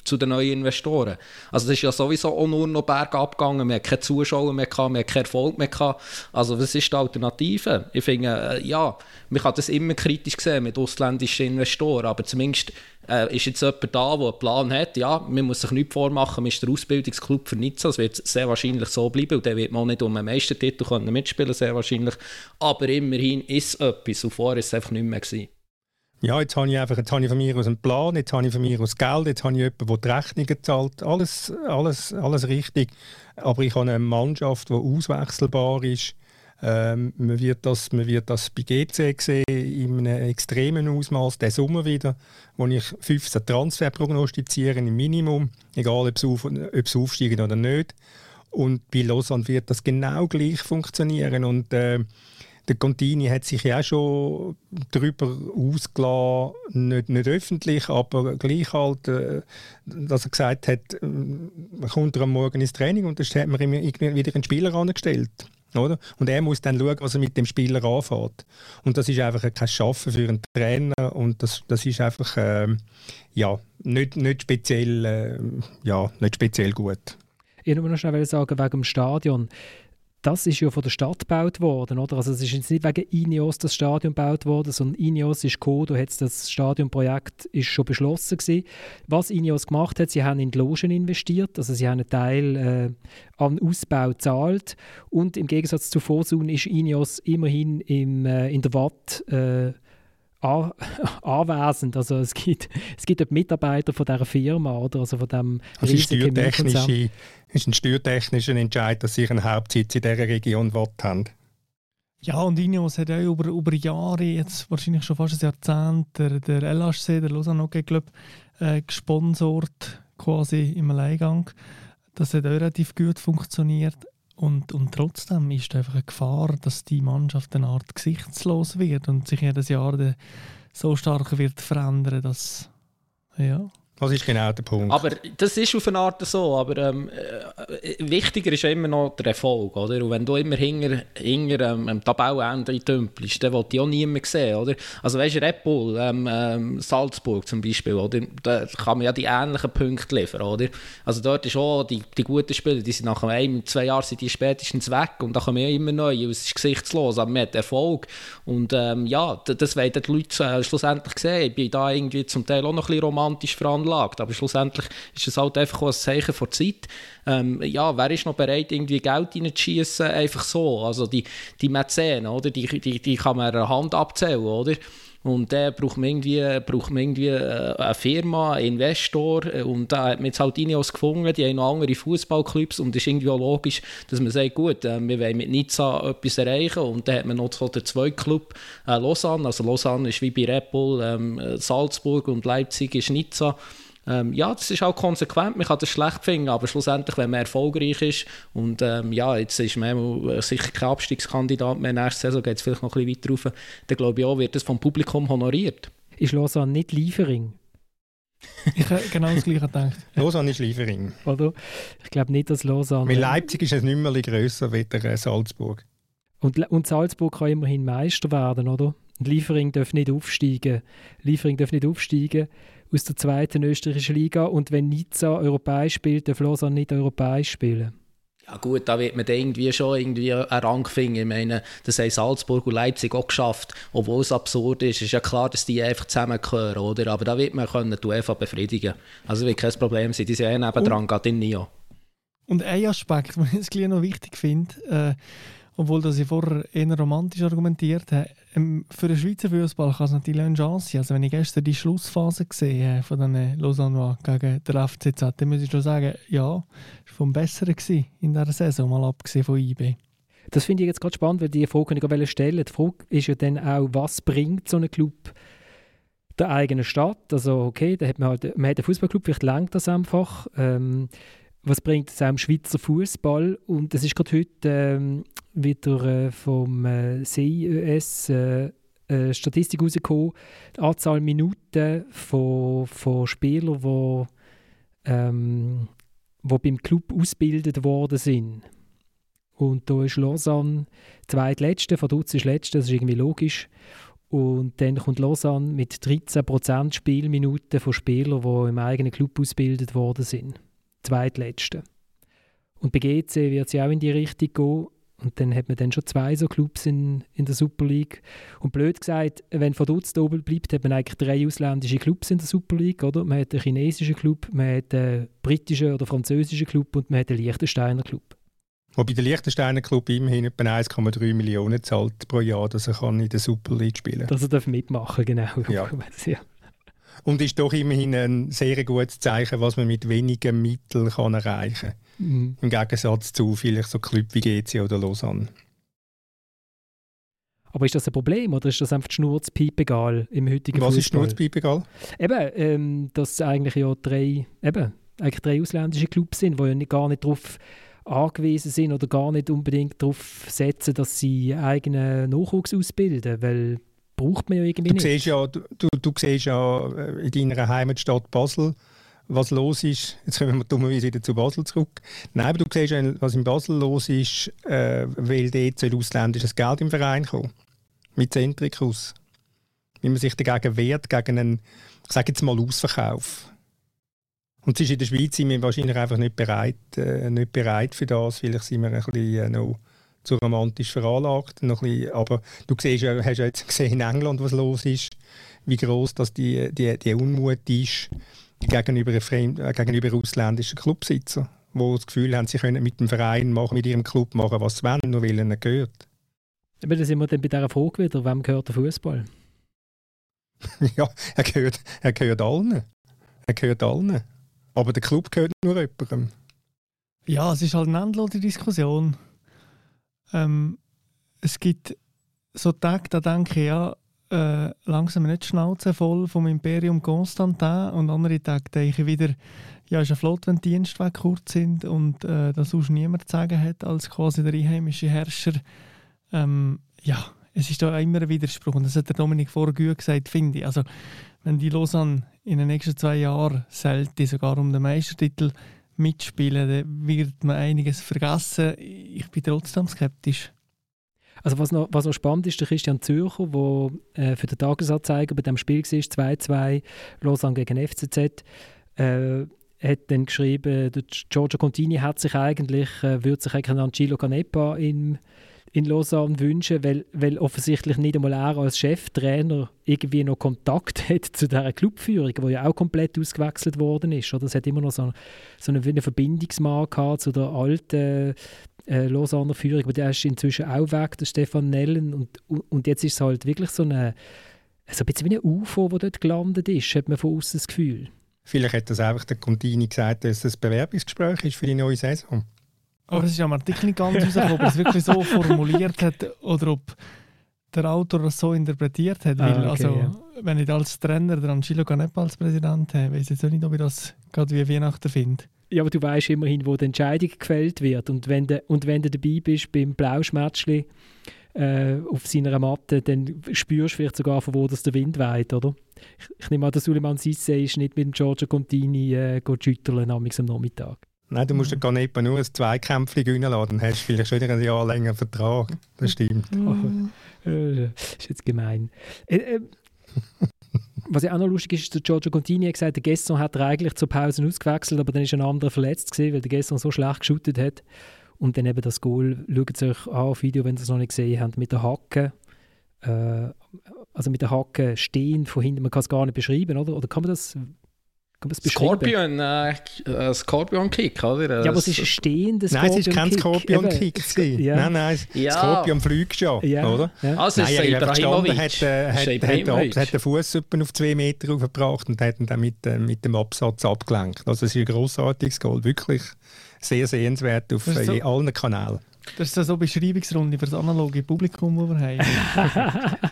zu den neuen Investoren? Also es ist ja sowieso auch nur noch bergab gegangen. Wir haben keine Zuschauer mehr gehabt, wir haben keinen Erfolg mehr gehabt. Also was ist die Alternative? Ich finde, äh, ja, man kann das immer kritisch sehen mit ausländischen Investoren, aber zumindest äh, ist jetzt jemand da, der einen Plan hat, ja, man muss sich nichts vormachen, man ist der Ausbildungsclub für Nizza, das wird sehr wahrscheinlich so bleiben und der wird man auch nicht um einen Meistertitel können mitspielen sehr wahrscheinlich, aber immerhin ist es etwas und vorher ist es einfach nicht mehr gewesen. Ja, jetzt habe ich einfach jetzt habe ich von mir aus einen Plan, jetzt habe ich von mir aus Geld, jetzt habe ich jemanden, der die Rechnungen zahlt. Alles, alles, alles richtig. Aber ich habe eine Mannschaft, die auswechselbar ist. Ähm, man, wird das, man wird das bei GC sehen, einem extremen Ausmaß, der Sommer wieder, wo ich 15 Transfer prognostiziere im Minimum, egal ob sie, auf, aufsteigen oder nicht. Und bei Lausanne wird das genau gleich funktionieren. Und äh, der Contini hat sich ja auch schon darüber ausgelassen, nicht, nicht öffentlich, aber gleich halt, äh, dass er gesagt hat, äh, man kommt am Morgen ins Training und dann hat man ihm wieder einen Spieler angestellt. Oder? Und er muss dann schauen, was er mit dem Spieler anfängt. Und das ist einfach kein Schaffen für einen Trainer und das, das ist einfach äh, ja, nicht, nicht, speziell, äh, ja, nicht speziell gut. Ich wollte noch schnell sagen, wegen dem Stadion das ist ja von der Stadt gebaut worden, oder? Also es ist jetzt nicht wegen Ineos das Stadion gebaut worden, sondern Ineos ist gekommen, da hat das Stadionprojekt ist schon beschlossen gewesen. Was Ineos gemacht hat, sie haben in die Logen investiert, also sie haben einen Teil äh, an Ausbau gezahlt und im Gegensatz zu Fosun ist Ineos immerhin im, äh, in der Watt äh, an, anwesend. Also es gibt, es gibt Mitarbeiter von dieser Firma oder also von dem also ist, ist ein steuertechnischer Entscheid, dass sie einen Hauptsitz in dieser Region haben. Ja, und Ineos hat auch über, über Jahre, jetzt wahrscheinlich schon fast ein Jahrzehnt, der, der LHC, der Lausanne Hockey Club, äh, gesponsert, quasi im Alleingang. Das hat auch relativ gut funktioniert. Und, und trotzdem ist einfach eine Gefahr, dass die Mannschaft eine Art gesichtslos wird und sich jedes Jahr so stark wird verändern, dass ja, das ist genau der Punkt. Aber das ist auf eine Art so, aber ähm, äh, wichtiger ist immer noch der Erfolg, oder? Und wenn du immer hinter, hinter ähm, am Tabellenende tümpelst, dann will ich auch niemand sehen, oder? Also weißt du, Red Bull, ähm, ähm, Salzburg zum Beispiel, oder? Da kann man ja die ähnlichen Punkte liefern, oder? Also dort ist auch, die, die guten Spieler, die sind nach einem, zwei Jahren sind die spätestens weg und da kommen ja immer neue, es ist gesichtslos, aber man hat Erfolg und ähm, ja, das wollen die Leute äh, schlussendlich sehen. Ich bin da irgendwie zum Teil auch noch ein bisschen romantisch veranlagt veranlagt. Aber schlussendlich ist es halt einfach ein Zeichen vor Zeit. Ähm, ja, wer ist noch bereit, irgendwie Geld reinzuschießen? Einfach so. Also die, die Mäzenen, oder? Die, die, die kann man an der Hand abzählen, oder? Und da braucht man irgendwie, braucht man irgendwie äh, eine Firma, einen Investor. Und da hat man jetzt halt Ineos gefunden, die haben noch andere Fußballclubs. Und es ist irgendwie auch logisch, dass man sagt, gut, äh, wir wollen mit Nizza etwas erreichen. Und dann hat man noch so den zweiten Club, äh, Lausanne. Also Lausanne ist wie bei Red Bull, ähm, Salzburg und Leipzig ist Nizza. Ähm, ja, das ist auch konsequent, man kann das schlecht finden, aber schlussendlich, wenn man erfolgreich ist und ähm, ja, jetzt ist man sicher kein Abstiegskandidat mehr, nächste Saison geht es vielleicht noch ein bisschen weiter rauf, dann glaube ich auch, wird das vom Publikum honoriert. Ist Lausanne nicht Liefering? ich habe genau das Gleiche gedacht. Lausanne ist Liefering. Oder? Ich glaube nicht, dass Lausanne... Mit Leipzig ist es nicht mehr grösser als der Salzburg. Und, und Salzburg kann immerhin Meister werden, oder? Und Liefering darf nicht aufsteigen. Liefering darf nicht aufsteigen aus der zweiten österreichischen Liga. Und wenn Nizza europäisch spielt, darf Lausanne nicht europäisch spielen. Ja gut, da wird man irgendwie schon irgendwie einen Rang finden. Ich meine, das haben Salzburg und Leipzig auch geschafft, obwohl es absurd ist. Es ist ja klar, dass die einfach zusammengehören, oder? Aber da wird man können die UEFA befriedigen. Also wird kein Problem sein. Die sind ja eh nebendran, gerade in Nio. Und ein Aspekt, den ich jetzt noch wichtig finde, äh, obwohl das ich vorher eher romantisch argumentiert habe, für den Schweizer Fußball kann es natürlich eine Chance sein. Also wenn ich gestern die Schlussphase gesehen habe von den Lausanne gegen den FCZ, dann muss ich schon sagen, ja, war vom Besseren in dieser Saison, mal abgesehen von IB. Das finde ich jetzt gerade spannend, weil die Frage ich stellen Die Frage ist ja dann auch, was bringt so ein Club der eigenen Stadt? Also okay, da hat man halt man hat einen Fußballclub, vielleicht lenkt das einfach. Ähm, was bringt es auch im Schweizer Fußball? Und es ist gerade heute ähm, wieder äh, vom CIES äh, äh, Statistik rausgekommen, die Anzahl Minuten von, von Spielern, die ähm, wo beim Club ausgebildet worden sind. Und da ist Lausanne zweitletzte, Vaduz ist letzte, das ist irgendwie logisch. Und dann kommt Lausanne mit 13% Spielminuten von Spielern, die im eigenen Club ausgebildet worden sind zweitletzte. Und bei GC wird sie auch in die Richtung gehen. Und dann hat man dann schon zwei so Clubs in, in der Super League. Und blöd gesagt, wenn Vaduz oben bleibt, hat man eigentlich drei ausländische Clubs in der Super League. Oder? Man hat einen chinesischen Club, man hat einen britischen oder französischen Club und man hat einen Liechtensteiner Club. Wobei der Liechtensteiner Club immerhin etwa 1,3 Millionen zahlt pro Jahr, dass er kann in der Super League spielen kann. Dass er darf mitmachen genau. Ja. Und ist doch immerhin ein sehr gutes Zeichen, was man mit wenigen Mitteln kann erreichen kann. Mhm. Im Gegensatz zu vielleicht so Clubs wie GC oder Lausanne. Aber ist das ein Problem oder ist das einfach schnurzpiepegal im heutigen Was Fußball? ist schnurzpiepegal? Eben, ähm, dass eigentlich ja drei, eben, eigentlich drei ausländische Clubs sind, die ja nicht, gar nicht darauf angewiesen sind oder gar nicht unbedingt darauf setzen, dass sie eigenen Nachwuchs ausbilden, weil braucht man ja irgendwie du nicht. Siehst ja, du, du siehst ja äh, in deiner Heimatstadt Basel, was los ist. Jetzt kommen wir dummerweise wieder zu Basel zurück. Nein, aber du siehst was in Basel los ist, äh, weil dort soll ausländisches Geld im Verein kommen. Mit Zentrikus. Wie man sich dagegen wehrt, gegen einen, ich sage jetzt mal, Ausverkauf. Und es ist in der Schweiz sind wir wahrscheinlich einfach nicht bereit, äh, nicht bereit für das. Vielleicht sind wir ein bisschen äh, noch zu romantisch veranlagt. Noch bisschen, aber du siehst hast ja jetzt gesehen in England, was los ist, wie groß das die, die, die Unmut ist gegenüber, Fremd, äh, gegenüber ausländischen Clubsitzern, die das Gefühl haben, sie können mit dem Verein machen, mit ihrem Club machen, was sie wollen, nur weil ihnen gehört. Aber da sind wir dann bei dieser Frage wieder, wem gehört der Fußball? ja, er gehört, er gehört allen. Er gehört allen. Aber der Club gehört nur jemandem. Ja, es ist halt eine endlose Diskussion. Ähm, es gibt so Tage, da denke ich, ja, äh, langsam nicht Schnauze voll vom Imperium Constantin und andere Tage denke ich wieder, ja, ist ja flott, wenn die Dienstwege kurz sind und äh, das sonst niemand zu sagen hat als quasi der einheimische Herrscher. Ähm, ja, es ist da immer ein Widerspruch und das hat der Dominik vorher gesagt, finde ich. Also, wenn die Lausanne in den nächsten zwei Jahren selten sogar um den Meistertitel mitspielen, dann wird man einiges vergessen. Ich bin trotzdem skeptisch. Also was noch, was noch spannend ist, der Christian Zürcher, der äh, für den Tagesanzeiger bei dem Spiel war, 2-2 Lausanne gegen FCZ, äh, hat dann geschrieben, der Giorgio Contini hat sich eigentlich, äh, würde sich eigentlich einen Angelo Canepa in, in Lausanne wünschen, weil, weil offensichtlich nicht einmal er als Cheftrainer irgendwie noch Kontakt hat zu dieser Clubführung, die ja auch komplett ausgewechselt worden ist. Oder? Es hat immer noch so, so eine, eine Verbindungsmarke zu der alten äh, Lausanner Führung, aber der ist inzwischen auch weg, der Stefan Nellen. Und, und jetzt ist es halt wirklich so, eine, so ein bisschen wie ein UFO, das dort gelandet ist, hat man von außen das Gefühl. Vielleicht hat das einfach der Contini gesagt, dass es ein Bewerbungsgespräch ist für die neue Saison. Aber es ist am Artikel nicht ganz rausgekommen, ob er es wirklich so formuliert hat oder ob der Autor das so interpretiert hat. Weil, ah, okay, also, ja. wenn ich als Trainer der Angelo Canepa als Präsident habe, weiß ich jetzt nicht, ob ich das gerade wie Weihnachten finde. Ja, aber du weißt immerhin, wo die Entscheidung gefällt wird. Und wenn du, und wenn du dabei bist beim Blauschmätzchen äh, auf seiner Matte, dann spürst du vielleicht sogar, von wo das der Wind weht, oder? Ich, ich nehme an, der Suleiman Sisse ist nicht mit dem Giorgio Contini äh, schütteln am Nachmittag. Nein, du musst mhm. gar nicht nur ein Zweikämpfchen gewinnen lassen, dann hast du vielleicht schon ein Jahr länger Vertrag. Das stimmt. Mhm. Oh, äh, ist jetzt gemein. Äh, äh, was ja auch noch lustig ist, ist der Giorgio Contini hat gesagt, der Gesson hat er eigentlich zur Pause ausgewechselt, aber dann ist ein anderer verletzt gewesen, weil der Gesson so schlecht geschootet hat. Und dann eben das Goal, schaut es euch an auf Video, wenn ihr es noch nicht gesehen habt, mit der Hacke. Äh, also mit der Hacke stehen von hinten, man kann es gar nicht beschreiben, oder? Oder kann man das Scorpion, äh, äh, Scorpion Kick, oder? Ja, aber es ist ein stehender Scorpion Nein, es ist kein Scorpion Kick. Ja. Nein, nein, ja. Scorpion fliegt ja, ja. oder? Ja. Also nein, er ist gestanden, hat, äh, hat, hat, hat den Fuß auf zwei Meter aufgebracht und hat ihn dann mit, äh, mit dem Absatz abgelenkt. Also es ist ein grossartiges Goal, wirklich sehr sehenswert auf so. allen Kanälen. Das ist so eine Beschreibungsrunde für das analoge Publikum, das wir haben.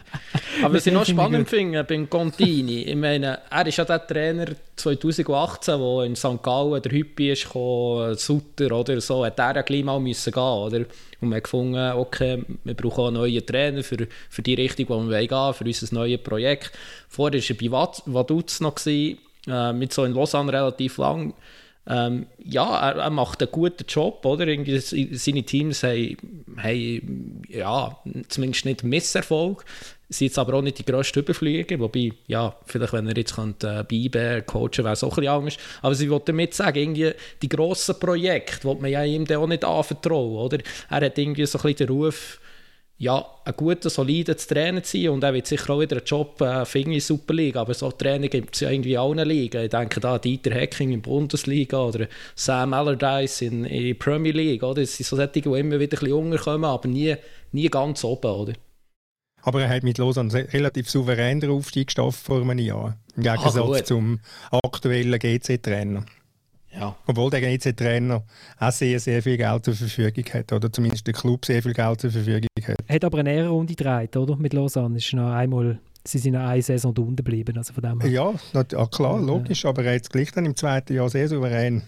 Aber was ich noch spannend finde beim Contini, ich meine, er ist ja der Trainer 2018, der in St. Gallen der Hüppi ist gekommen, Sutter oder so, hat er ja gleich mal müssen gehen, oder? Und wir haben gefunden, okay, wir brauchen einen neuen Trainer für, für die Richtung, wo wir gehen wollen, für unser neues Projekt. Vorher war er bei Vaduz noch, gewesen, äh, mit so in Lausanne relativ lang ähm, ja, er, er, macht einen guten Job, oder? Irgendwie seine Teams haben, haben ja, zumindest nicht Misserfolg, sind jetzt aber auch nicht die grössten Überflüge, wobei, ja, vielleicht wenn er jetzt könnte, äh, beiben coachen, wäre es auch ein bisschen anders. Aber sie wollte damit sagen, irgendwie die grossen Projekte, die man ja ihm auch nicht anvertrauen, oder? Er hat irgendwie so ein bisschen den Ruf, ja, ein guter, solider Trainer zu sein und er wird sicher auch wieder einen Job äh, finden in Super League, aber so Trainer gibt es ja irgendwie in allen Ligen. Ich denke da Dieter Hecking in der Bundesliga oder Sam Allardyce in der Premier League, oder? Das sind so solche, die immer wieder ein bisschen unterkommen, aber nie, nie ganz oben, oder? Aber er hat mit Lausanne relativ souverän den Aufstieg geschafft vor einem Jahr, im Gegensatz zum aktuellen GC-Trainer. Ja. Obwohl der GC-Trainer auch sehr, sehr viel Geld zur Verfügung hat, oder zumindest der Club sehr viel Geld zur Verfügung hat. Er hat aber eine Ehrenrunde gedreht, oder? Mit Lausanne. Ist noch einmal, sie sind eine Saison unten geblieben. Also von dem ja, ja, klar, logisch. Aber er hat es gleich dann im zweiten Jahr sehr souverän.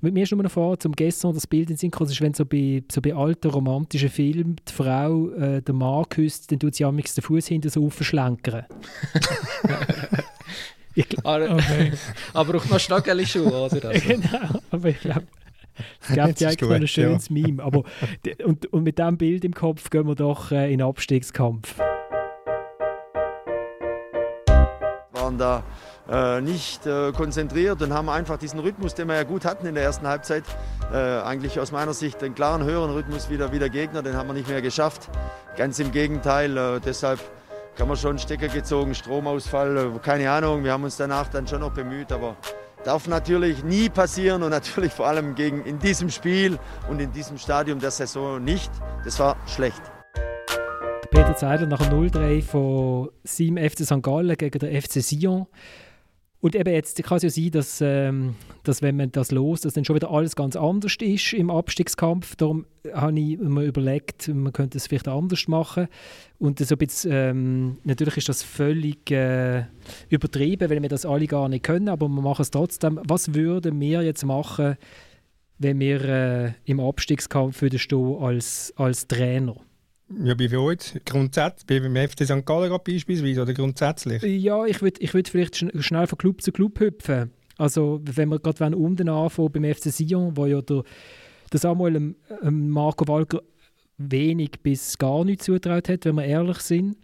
Mit mir ist nur noch vor, zum gestern das Bild in Sinn ist, wenn so bei, so bei alten romantischen Filmen die Frau äh, den Mann küsst, dann tut sie am den Fuß hinter so aufschlenkern. aber, okay. aber auch noch Stöckeli-Schuhe, oder? Also. genau, aber ich glaube, es gibt ja eigentlich noch ein schönes ja. Meme. Aber, und, und mit diesem Bild im Kopf gehen wir doch äh, in den Abstiegskampf. Waren da äh, nicht äh, konzentriert und haben einfach diesen Rhythmus, den wir ja gut hatten in der ersten Halbzeit, äh, eigentlich aus meiner Sicht den klaren höheren Rhythmus wieder, wieder Gegner, den haben wir nicht mehr geschafft. Ganz im Gegenteil, äh, deshalb kann man schon Stecker gezogen, Stromausfall, keine Ahnung. Wir haben uns danach dann schon noch bemüht, aber darf natürlich nie passieren und natürlich vor allem gegen, in diesem Spiel und in diesem Stadium der Saison nicht. Das war schlecht. Peter Zeidler nach dem 0-3 von seinem FC St. Gallen gegen den FC Sion. Und eben jetzt kann es ja sein, dass, ähm, dass wenn man das los, dass dann schon wieder alles ganz anders ist im Abstiegskampf. Darum habe ich mir überlegt, man könnte es vielleicht anders machen. Und so bisschen, ähm, natürlich ist das völlig äh, übertrieben, weil wir das alle gar nicht können, aber wir machen es trotzdem. Was würden wir jetzt machen, wenn wir äh, im Abstiegskampf stehen als, als Trainer? Ja, bei euch grundsätzlich, beim FC St. Gallen beispielsweise oder grundsätzlich? Ja, ich würde ich würd vielleicht schnell von Club zu Club hüpfen. Also wenn wir gerade unten anfangen beim FC Sion, wo ja der, der Samuel ähm, ähm, Marco Walker wenig bis gar nichts zutraut hat, wenn wir ehrlich sind.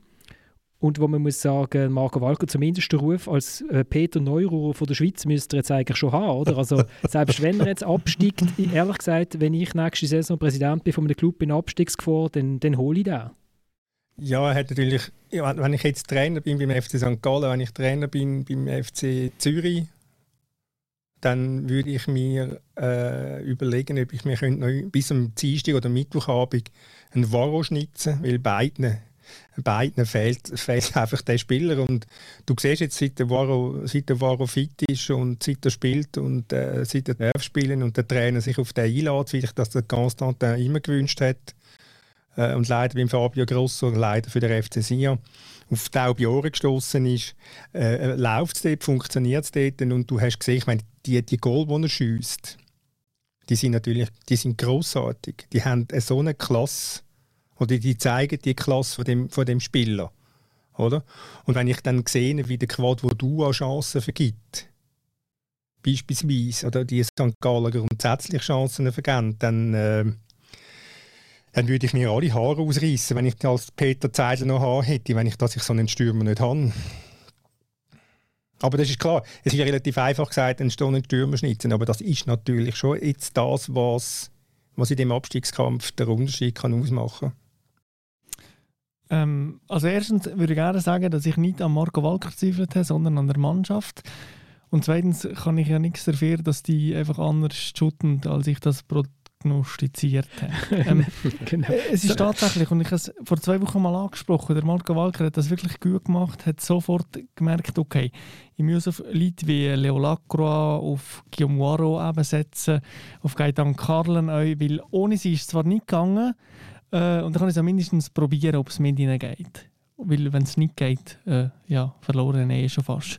Und wo man muss sagen, Marco Walker zumindest den Ruf als äh, Peter Neururer von der Schweiz müsste er jetzt eigentlich schon haben, oder? Also selbst wenn er jetzt absteigt, ehrlich gesagt, wenn ich nächste Saison Präsident bin von einem Club in Abstiegsgefahr, dann, dann hole ich den. Ja, er hat natürlich, wenn ich jetzt Trainer bin beim FC St. Gallen, wenn ich Trainer bin beim FC Zürich, dann würde ich mir äh, überlegen, ob ich mir noch bis zum Dienstag oder Mittwochabend einen Varo schnitzen, weil beiden beiden fehlt, fehlt einfach der Spieler. Und du siehst jetzt, seit der Varo, seit der Varo fit ist und seit er spielt und äh, seit er darf spielen und der Trainer sich auf den einlädt, wie sich das der Constantin immer gewünscht hat. Äh, und leider beim Fabio Grosso, leider für den FC Sion, auf taube Ohren gestoßen ist, äh, äh läuft es dort, funktioniert es dort und du hast gesehen, ich meine, die, die Goal, die er schießt, die sind natürlich die sind grossartig. Die haben so eine Klasse oder die zeigen die Klasse von dem, von dem Spieler. Oder? Und wenn ich dann sehe, wie der Quad, wo du an Chancen vergibt, beispielsweise, oder die St. Gallen grundsätzlich Chancen vergeben, dann, äh, dann würde ich mir alle Haare ausreißen, wenn ich als Peter Zeidler noch haben hätte, wenn ich, dass ich so einen Stürmer nicht habe. Aber das ist klar, es ist ja relativ einfach gesagt, einen Stürmer schnitzen, aber das ist natürlich schon jetzt das, was, was in dem Abstiegskampf der Unterschied kann ausmachen kann. Ähm, also erstens würde ich gerne sagen, dass ich nicht an Marco Walker gezweifelt habe, sondern an der Mannschaft. Und zweitens kann ich ja nichts dafür, dass die einfach anders shooten, als ich das prognostiziert habe. ähm, genau. Es ist tatsächlich, und ich habe es vor zwei Wochen mal angesprochen, der Marco Walker hat das wirklich gut gemacht, hat sofort gemerkt, okay, ich muss auf Leute wie Leo Lacroix, auf Guillaume Waro eben setzen, auf Gaetan Carlen, weil ohne sie ist es zwar nicht gegangen, äh, und dann kann ich es mindestens probieren, ob es mit ihnen geht. Weil wenn es nicht geht, äh, ja, verloren eh schon fast.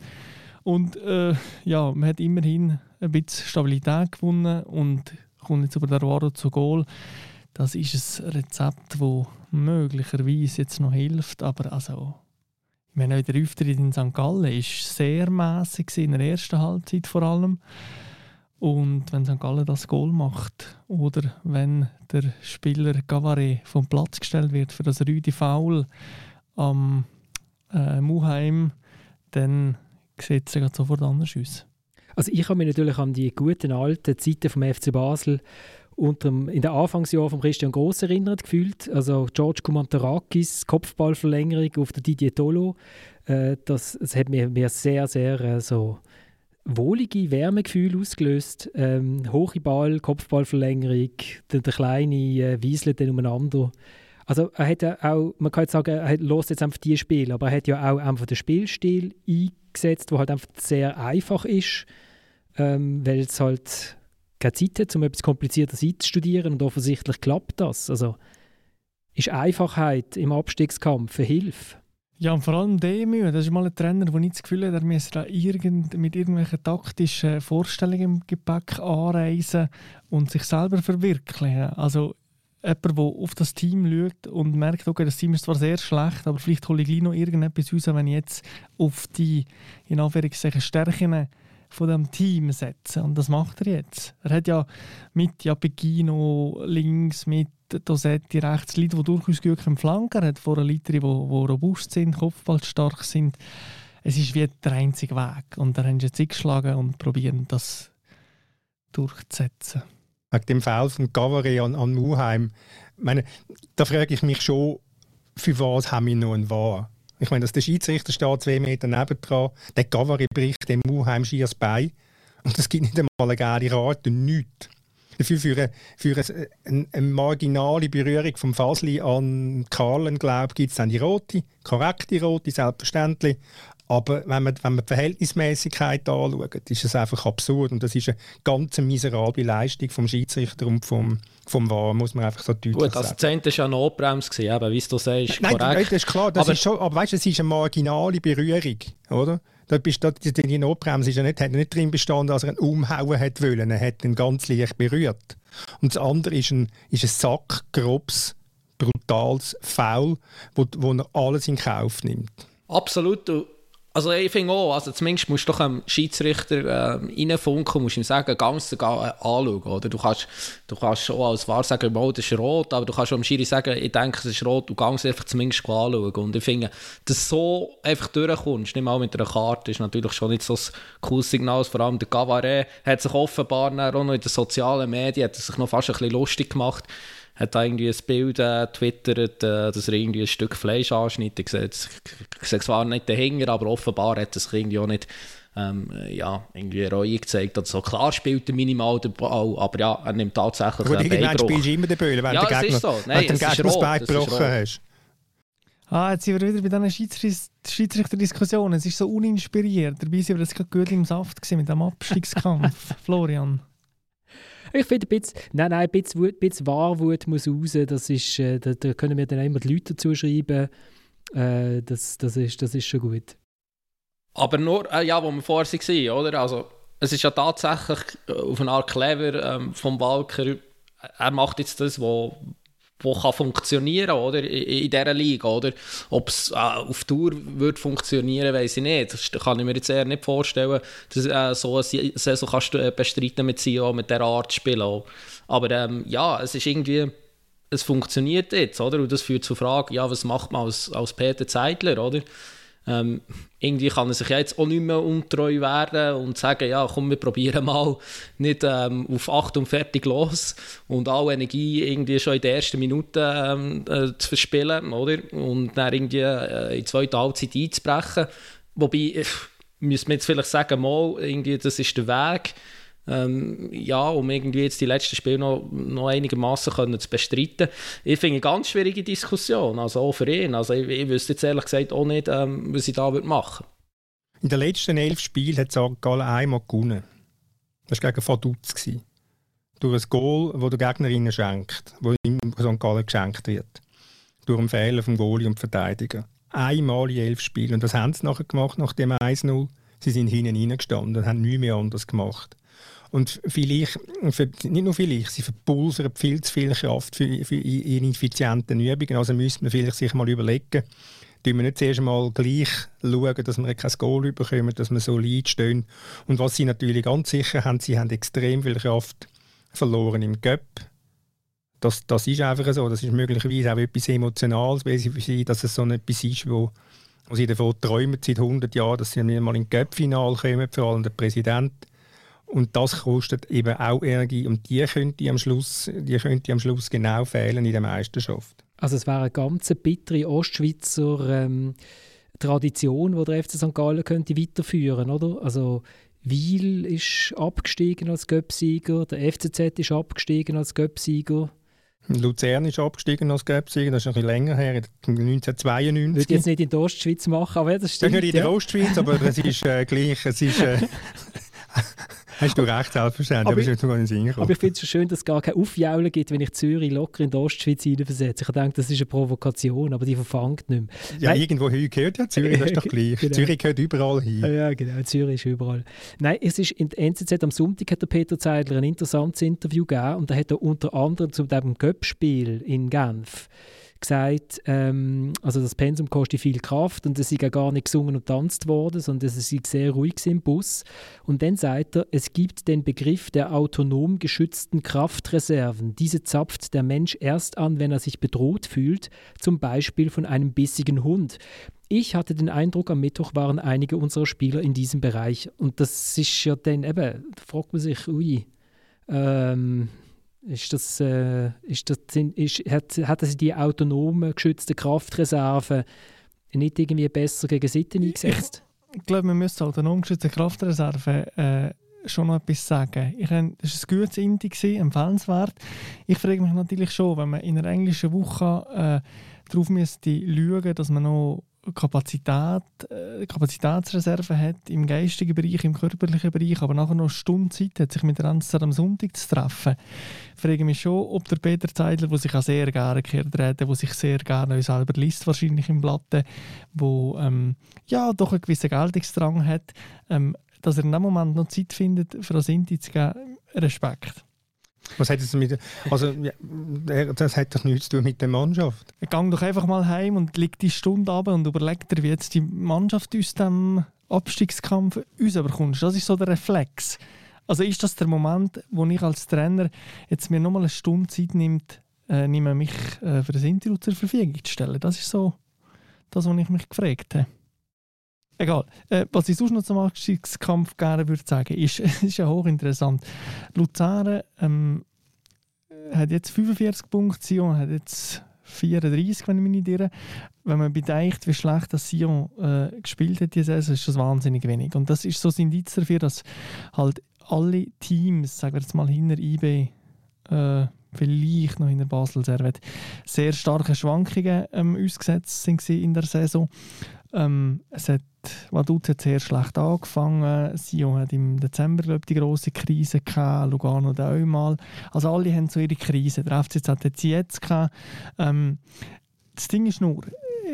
Und äh, ja, man hat immerhin ein bisschen Stabilität gewonnen und kommt jetzt über der Waro zu Goal. Das ist ein Rezept, das möglicherweise jetzt noch hilft, aber also ich meine, der Auftritt in St. Gallen war sehr mäßig in der ersten Halbzeit vor allem. Und wenn St. Gallen das Goal macht oder wenn der Spieler Gavare vom Platz gestellt wird für das Rüdi Foul am äh, Muheim, dann sieht es sofort anders aus. Also ich habe mich natürlich an die guten alten Zeiten vom FC Basel unterm, in den Anfangsjahren von Christian Gross erinnert gefühlt. Also George Kumantarakis, Kopfballverlängerung auf der Didier Tolo. Äh, das, das hat mir, mir sehr, sehr äh, so wohlige Wärmegefühl ausgelöst. Ähm, hohe Ball, Kopfballverlängerung, der, der kleine äh, wieselt dann umeinander. Also er hat ja auch, man kann jetzt sagen, er lässt jetzt einfach die Spiele, aber er hat ja auch einfach den Spielstil eingesetzt, der halt einfach sehr einfach ist, ähm, weil es halt keine Zeit hat, um etwas komplizierter zu studieren und offensichtlich klappt das. Also ist Einfachheit im Abstiegskampf eine Hilfe? Ja, und vor allem Demü, das ist mal ein Trainer, der nicht das Gefühl hat, er müsse irgend, mit irgendwelchen taktischen Vorstellungen im Gepäck anreisen und sich selber verwirklichen. Also jemand, der auf das Team schaut und merkt, okay, das Team ist zwar sehr schlecht, aber vielleicht hole ich gleich noch irgendetwas raus, wenn ich jetzt auf die, in Anführungszeichen, Stärken von dem Team setze. Und das macht er jetzt. Er hat ja mit Japegino links, mit Dosetti rechts Leute, die durchaus gut flanken hat, vor Leute, die, die robust sind, kopfballstark sind. Es ist wie der einzige Weg. Und da haben sie jetzt eingeschlagen und probieren das durchzusetzen. Wegen dem Fall von Gavare an, an Muheim, meine, da frage ich mich schon, für was haben wir noch einen Wahr? Ich meine, dass der Schiedsrichter steht zwei Meter nebendran, der Gavare bricht dem Muheim Schiers bei und es gibt nicht einmal eine geile Rate, nichts. Dafür für eine, für eine, eine, marginale Berührung vom Fasli an Karlen, glaube gibt es dann die rote, korrekte rote, selbstverständlich. Aber wenn man, wenn man die Verhältnismäßigkeit anschaut, ist es einfach absurd. Und das ist eine ganz miserable Leistung vom Schiedsrichter und vom, vom VAR, muss man einfach so deutlich Gut, also sagen. das war ja eine Notbremse, eben, wie du sagst, Nein, korrekt. das ist klar. Das Aber- ist schon, aber weißt du, es ist eine marginale Berührung, oder? Da bist, da, die, die Notbremse ist ja nicht, hat nicht drin bestanden, dass er ihn umhauen hat wollen. Er hat ihn ganz leicht berührt. Und das andere ist ein, ist ein sackgrobes, brutales Foul, wo, wo er alles in Kauf nimmt. Absolut. Also ich finde auch, also zumindest musst du doch einem Schiedsrichter äh, reinfunken, musst ihm sagen, ganz anschauen, oder? Du kannst, du kannst auch als Wahr sagen, das ist rot, aber du kannst auch dem Schiri sagen, ich denke, es ist rot, du ganz einfach zumindest anschauen. Und ich finde, dass so einfach durchkommst, nicht mal mit einer Karte, ist natürlich schon nicht so ein cooles Signal. Vor allem der Gavaret hat sich offenbar auch noch in den sozialen Medien, hat sich noch fast ein bisschen lustig gemacht, hat da irgendwie ein Bild äh, twittert, äh, dass er irgendwie ein Stück Fleisch anschneidet. Ich sehe zwar nicht dahinter, aber offenbar hat sich irgendwie auch nicht ähm, äh, ja, irgendwie Reue gezeigt. Oder so. Klar spielt er minimal den Ball, aber ja, er nimmt tatsächlich Gut, einen irgendwann Beinbruch. spielst du immer den Böllen, wenn Ja, der Gegner, ist so. Nein, wenn du es dem ist Gegner das rot, Bein es ist gebrochen hast. Ah, jetzt sind wir wieder bei diesen Schiedsrichter- Schiedsrichterdiskussionen. Es ist so uninspiriert. Dabei sind wir jetzt gerade gut im Saft mit dem Abstiegskampf. Florian. Ich finde ein bisschen, nein, nein, ein bisschen, ein bisschen Wahrwut muss raus. Das ist, äh, da, da können wir dann immer die Leute dazu schreiben. Äh, das, das, ist, das ist schon gut. Aber nur, äh, ja, wo wir vorher waren, oder? Also, es ist ja tatsächlich äh, auf eine Art clever ähm, vom Walker. Er macht jetzt das, wo, wo kann funktionieren, oder? In, dieser Liga, oder? Ob es äh, auf Tour wird funktionieren, weiß ich nicht. Das kann ich mir jetzt eher nicht vorstellen, dass äh, so eine Saison kannst du äh, bestreiten mit Sion, mit dieser Art spielen. Aber ähm, ja, es ist irgendwie es funktioniert jetzt, oder? Und das führt zur Frage, ja, was macht man als, als Peter Zeidler, oder? Ähm, irgendwie kann er sich jetzt auch nicht mehr untreu werden und sagen, ja, komm, wir probieren mal nicht ähm, auf Acht und fertig los und alle Energie irgendwie schon in den ersten Minuten ähm, äh, zu verspielen, oder? Und dann irgendwie äh, in die zweite Halbzeit einzubrechen. Wobei, äh, müsste man jetzt vielleicht sagen, mal, irgendwie, das ist der Weg, ähm, ja, um irgendwie jetzt die letzten Spiele noch, noch einigermaßen zu bestreiten. Ich finde eine ganz schwierige Diskussion, also auch für ihn. Also ich, ich wüsste jetzt ehrlich gesagt auch nicht, ähm, was ich da würde machen In den letzten elf Spielen hat St. Gallen einmal gewonnen. Das war gegen gewesen. Durch ein Goal, das der Gegner ihnen schenkt, das ihm St. Gallen geschenkt wird. Durch einen Fehler vom Goalie und Verteidiger. Einmal in elf Spielen. Und das haben sie nachher gemacht, nach dem 1-0. Sie sind hinten reingestanden und haben nichts mehr anders gemacht. Und vielleicht, nicht nur vielleicht, sie verpulvern viel zu viel Kraft für, für in ineffizienten Übungen. Also müsste man vielleicht sich mal überlegen, tun wir nicht zuerst mal gleich schauen, dass wir kein Goal bekommen, dass wir solid stehen. Und was sie natürlich ganz sicher haben, sie haben extrem viel Kraft verloren im Göpp. Das, das ist einfach so. Das ist möglicherweise auch etwas Emotionales, weil sie dass es so etwas ist, wo, wo sie davon träumen seit 100 Jahren, dass sie mal in Göpp-Final kommen, vor allem der Präsident. Und das kostet eben auch Energie und die könnte am Schluss, die könnte am Schluss genau fehlen in der Meisterschaft. Also es wäre eine ganz bittere Ostschweizer ähm, Tradition, die der FC St. Gallen könnte weiterführen, oder? Also Wiel ist abgestiegen als Göpsieger, der FCZ ist abgestiegen als Göpsieger. Luzern ist abgestiegen als Göpsieger, das ist ein bisschen länger her, Ich würde 1992. jetzt nicht in der Ostschweiz machen, aber das stimmt. nicht in der ja. Ostschweiz, aber es ist äh, gleich. Es ist, äh, hast du recht, selbstverständlich. Aber Aber, ich-. Aber ich finde es schön, dass es gar kein Aufjaulen gibt, wenn ich Zürich locker in die Ostschweiz hineinversetze. Ich denke, das ist eine Provokation, aber die verfangt nicht mehr. Ja, Nein. irgendwo hin gehört ja Zürich, das ist doch gleich. Genau. Zürich gehört überall hin. Ja, genau. Zürich ist überall. Nein, es ist in der NZZ am Sonntag hat der Peter Zeidler ein interessantes Interview gegeben und da hat er unter anderem zu dem Göppspiel in Genf gesagt, ähm, also das Pensum kostet viel Kraft und es ist ja gar nicht gesungen und tanzt worden, sondern es ist sehr ruhig im Bus. Und dann sagt er, es gibt den Begriff der autonom geschützten Kraftreserven. Diese zapft der Mensch erst an, wenn er sich bedroht fühlt, zum Beispiel von einem bissigen Hund. Ich hatte den Eindruck, am Mittwoch waren einige unserer Spieler in diesem Bereich. Und das ist ja dann eben, da fragt man sich, ui, ähm, ist das, äh, ist das, ist, hat, hat das die autonome, geschützte Kraftreserve nicht irgendwie besser gegen Sitten eingesetzt? Ich glaube, wir müssen autonom geschützte Kraftreserve äh, schon noch etwas sagen. Ich, das war ein gutes Indie, empfehlenswert. Ich frage mich natürlich schon, wenn man in einer englischen Woche äh, darauf müsste schauen, dass man noch Kapazität, äh, Kapazitätsreserve hat im geistigen Bereich, im körperlichen Bereich, aber nachher noch eine Zeit hat, sich mit Renzer am Sonntag zu treffen, frage mich schon, ob der Peter Zeidler, der sich auch sehr gerne kehrt reden, der sich sehr gerne selber liest, wahrscheinlich im Blatte, wo ähm, ja doch einen gewissen Geltungsdrang hat, ähm, dass er in dem Moment noch Zeit findet, für das Inti zu geben, Respekt. Was hat das mit. Also, das hat doch nichts zu tun mit der Mannschaft. Gang doch einfach mal heim und leg die Stunde ab und überleg dir, wie jetzt die Mannschaft aus dem Abstiegskampf rausbekommst. Das ist so der Reflex. Also ist das der Moment, wo ich als Trainer jetzt mir nochmal eine Stunde Zeit nimmt, äh, nehme mich äh, für das Interview zur Verfügung zu stellen? Das ist so das, was ich mich gefragt habe. Egal. Äh, was ich sonst noch zum Abstiegskampf gerne würde sagen, ist, ist ja hochinteressant. Luzern ähm, hat jetzt 45 Punkte, Sion hat jetzt 34, wenn ich mich nicht irre. Wenn man bedenkt, wie schlecht das Sion äh, gespielt hat diese Saison, ist das wahnsinnig wenig. Und das ist so ein Indiz dafür, dass halt alle Teams, sagen wir jetzt mal hinter IB, äh, vielleicht noch in der Basel sehr starke Schwankungen ähm, ausgesetzt sind in der Saison. Ähm, es hat Vaduz hat sehr schlecht angefangen. Sion hat im Dezember glaube ich, die große Krise gehabt. Lugano da auch mal. Also alle haben so ihre Krise. Der FCZ hat sie jetzt gehabt. Ähm, das Ding ist nur,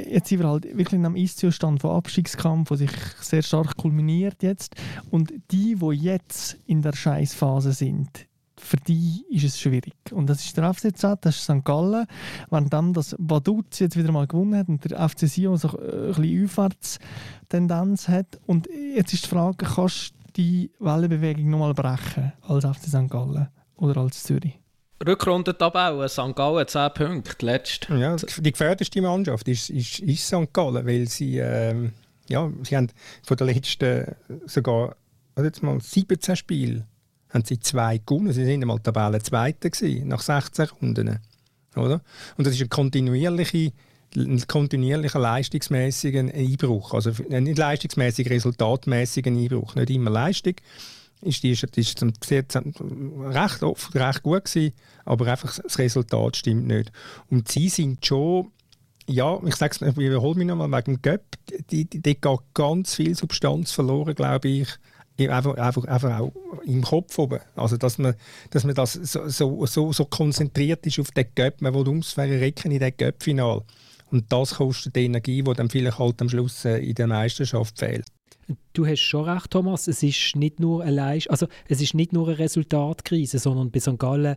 jetzt sind wir halt wirklich in einem Eiszustand von Abstiegskampf, der sich sehr stark kulminiert jetzt. Und die, die jetzt in der Scheißphase sind, für die ist es schwierig. Und das ist der FCZ, das ist St. Gallen. Wenn dann das Vaduz jetzt wieder mal gewonnen hat und der FC Sion so ein bisschen Aufwärtstendenz hat. Und jetzt ist die Frage, kannst du die Wellenbewegung nochmal brechen als FC St. Gallen oder als Zürich? Rückrundentabelle, St. Gallen 10 Punkte, letzt. Ja, die gefährlichste Mannschaft ist, ist, ist St. Gallen, weil sie, ähm, ja, sie haben von der letzten sogar also jetzt mal 17 Spiele haben sie zwei gewonnen. Sie sind einmal Tabellenzweiter gewesen, nach 16 Runden. Oder? Und das ist ein kontinuierlicher ein kontinuierlicher leistungsmäßiger Einbruch. Also nicht leistungsmäßig, resultatmäßiger Einbruch. Nicht immer Leistung. Ist die, ist, ist recht oft recht gut gewesen, aber einfach das Resultat stimmt nicht. Und sie sind schon ja, ich sage es, ich wiederhole mich nochmal wegen dem Göpp, die geht ganz viel Substanz verloren, glaube ich, einfach, einfach, einfach auch im Kopf oben. Also, dass man, dass man das so, so, so, so konzentriert ist auf den Göpp, man will ungefähr recken in den Göpp-Final. Und das kostet die Energie, die dann vielleicht halt am Schluss äh, in der Meisterschaft fehlt. Du hast schon recht, Thomas. Es ist nicht nur eine also es ist nicht nur eine Resultatkrise, sondern bei St. Gallen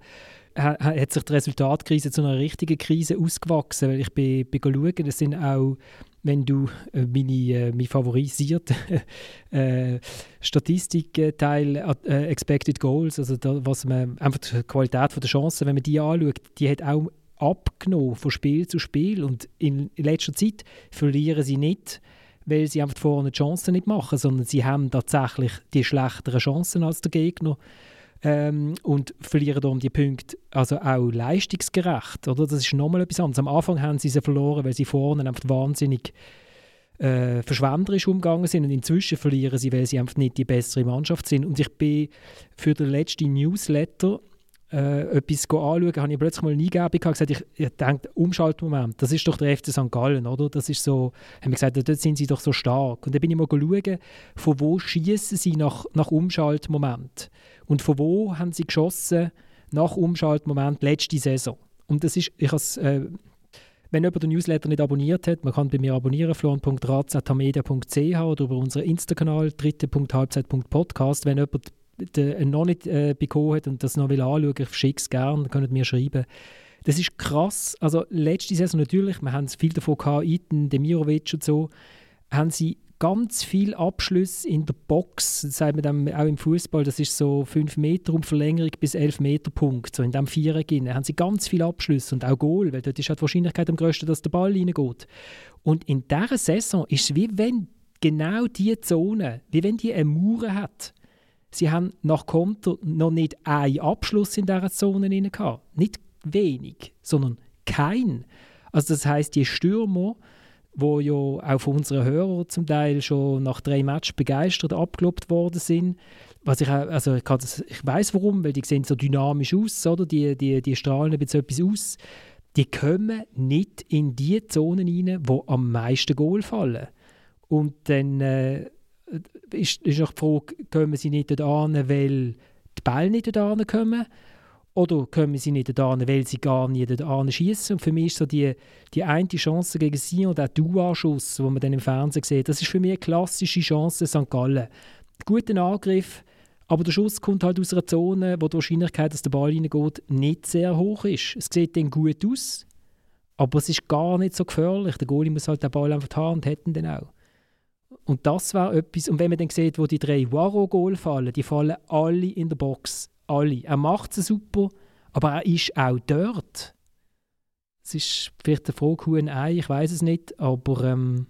hat sich die Resultatkrise zu einer richtigen Krise ausgewachsen. Weil ich bin, bin schauen, es sind auch wenn du äh, meine, äh, mein favorisiert äh, Statistikteil äh, Expected Goals, also da, was man einfach die Qualität der Chancen, wenn man die anschaut, die hat auch abgenommen von Spiel zu Spiel und in letzter Zeit verlieren sie nicht, weil sie einfach vorne die Chancen nicht machen, sondern sie haben tatsächlich die schlechteren Chancen als der Gegner ähm, und verlieren darum die Punkte also auch leistungsgerecht. Oder? Das ist nochmal etwas anderes. Am Anfang haben sie sie verloren, weil sie vorne einfach wahnsinnig äh, verschwenderisch umgegangen sind und inzwischen verlieren sie, weil sie einfach nicht die bessere Mannschaft sind. Und ich bin für den letzten Newsletter äh, etwas anschauen, habe ich plötzlich mal eine Eingebung gehabt, gesagt, ich, ich denke, Umschaltmoment, das ist doch der FC St. Gallen, oder? Das ist so, haben wir gesagt, dort sind sie doch so stark. Und dann bin ich mal schauen, von wo schießen sie nach, nach Umschaltmoment. Und von wo haben sie geschossen nach Umschaltmoment letzte Saison? Und das ist, ich äh, wenn jemand den Newsletter nicht abonniert hat, man kann bei mir abonnieren, florian.razatamedia.ch oder über unseren Insta-Kanal dritte.halbzeit.podcast. Wenn jemand den noch nicht äh, bekommen hat und das noch will anschauen, ich schicke es gerne, könnt mir schreiben. Das ist krass. Also letzte Saison natürlich, wir haben viel davon gehabt, Iten, Demirovic und so, haben sie ganz viel Abschluss in der Box, sagt man dann auch im Fußball, das ist so 5 Meter um Verlängerung bis 11 Meter Punkt, so in dem Viereck haben sie ganz viel Abschluss und auch Goal, weil dort ist halt die Wahrscheinlichkeit am größten, dass der Ball reingeht. Und in dieser Saison ist es wie wenn genau diese Zone, wie wenn die eine Mauer hat. Sie haben nach Konter noch nicht einen Abschluss in dieser Zone gehabt. Nicht wenig, sondern kein. Also das heißt, die Stürmer, wo ja auch von unseren Hörern zum Teil schon nach drei Matches begeistert abgelobt worden sind. Was ich, also ich, das, ich weiß warum, weil die sehen so dynamisch aus, oder? Die, die, die strahlen jetzt etwas aus. die kommen nicht in die Zonen rein, wo am meisten Goal fallen. Und dann äh, ist, ist auch die Frage, kommen sie nicht dort an, weil die Bälle nicht dort kommen? Oder kommen sie nicht dort weil sie gar nicht dort schießen? Und für mich ist so die, die eine Chance gegen sie und der Dua-Schuss, den man dann im Fernsehen sieht, das ist für mich eine klassische Chance St. Gallen. Guter Angriff, aber der Schuss kommt halt aus einer Zone, wo die Wahrscheinlichkeit, dass der Ball reingeht, nicht sehr hoch ist. Es sieht dann gut aus, aber es ist gar nicht so gefährlich. Der Goalie muss halt den Ball einfach haben und hätten dann auch. Und das war etwas, und wenn man dann sieht, wo die drei Waro-Goal fallen, die fallen alle in der Box. Alle. Er macht es super, aber er ist auch dort. Es ist vielleicht eine Frage, ein Ei, ich weiß es nicht, aber... Ähm,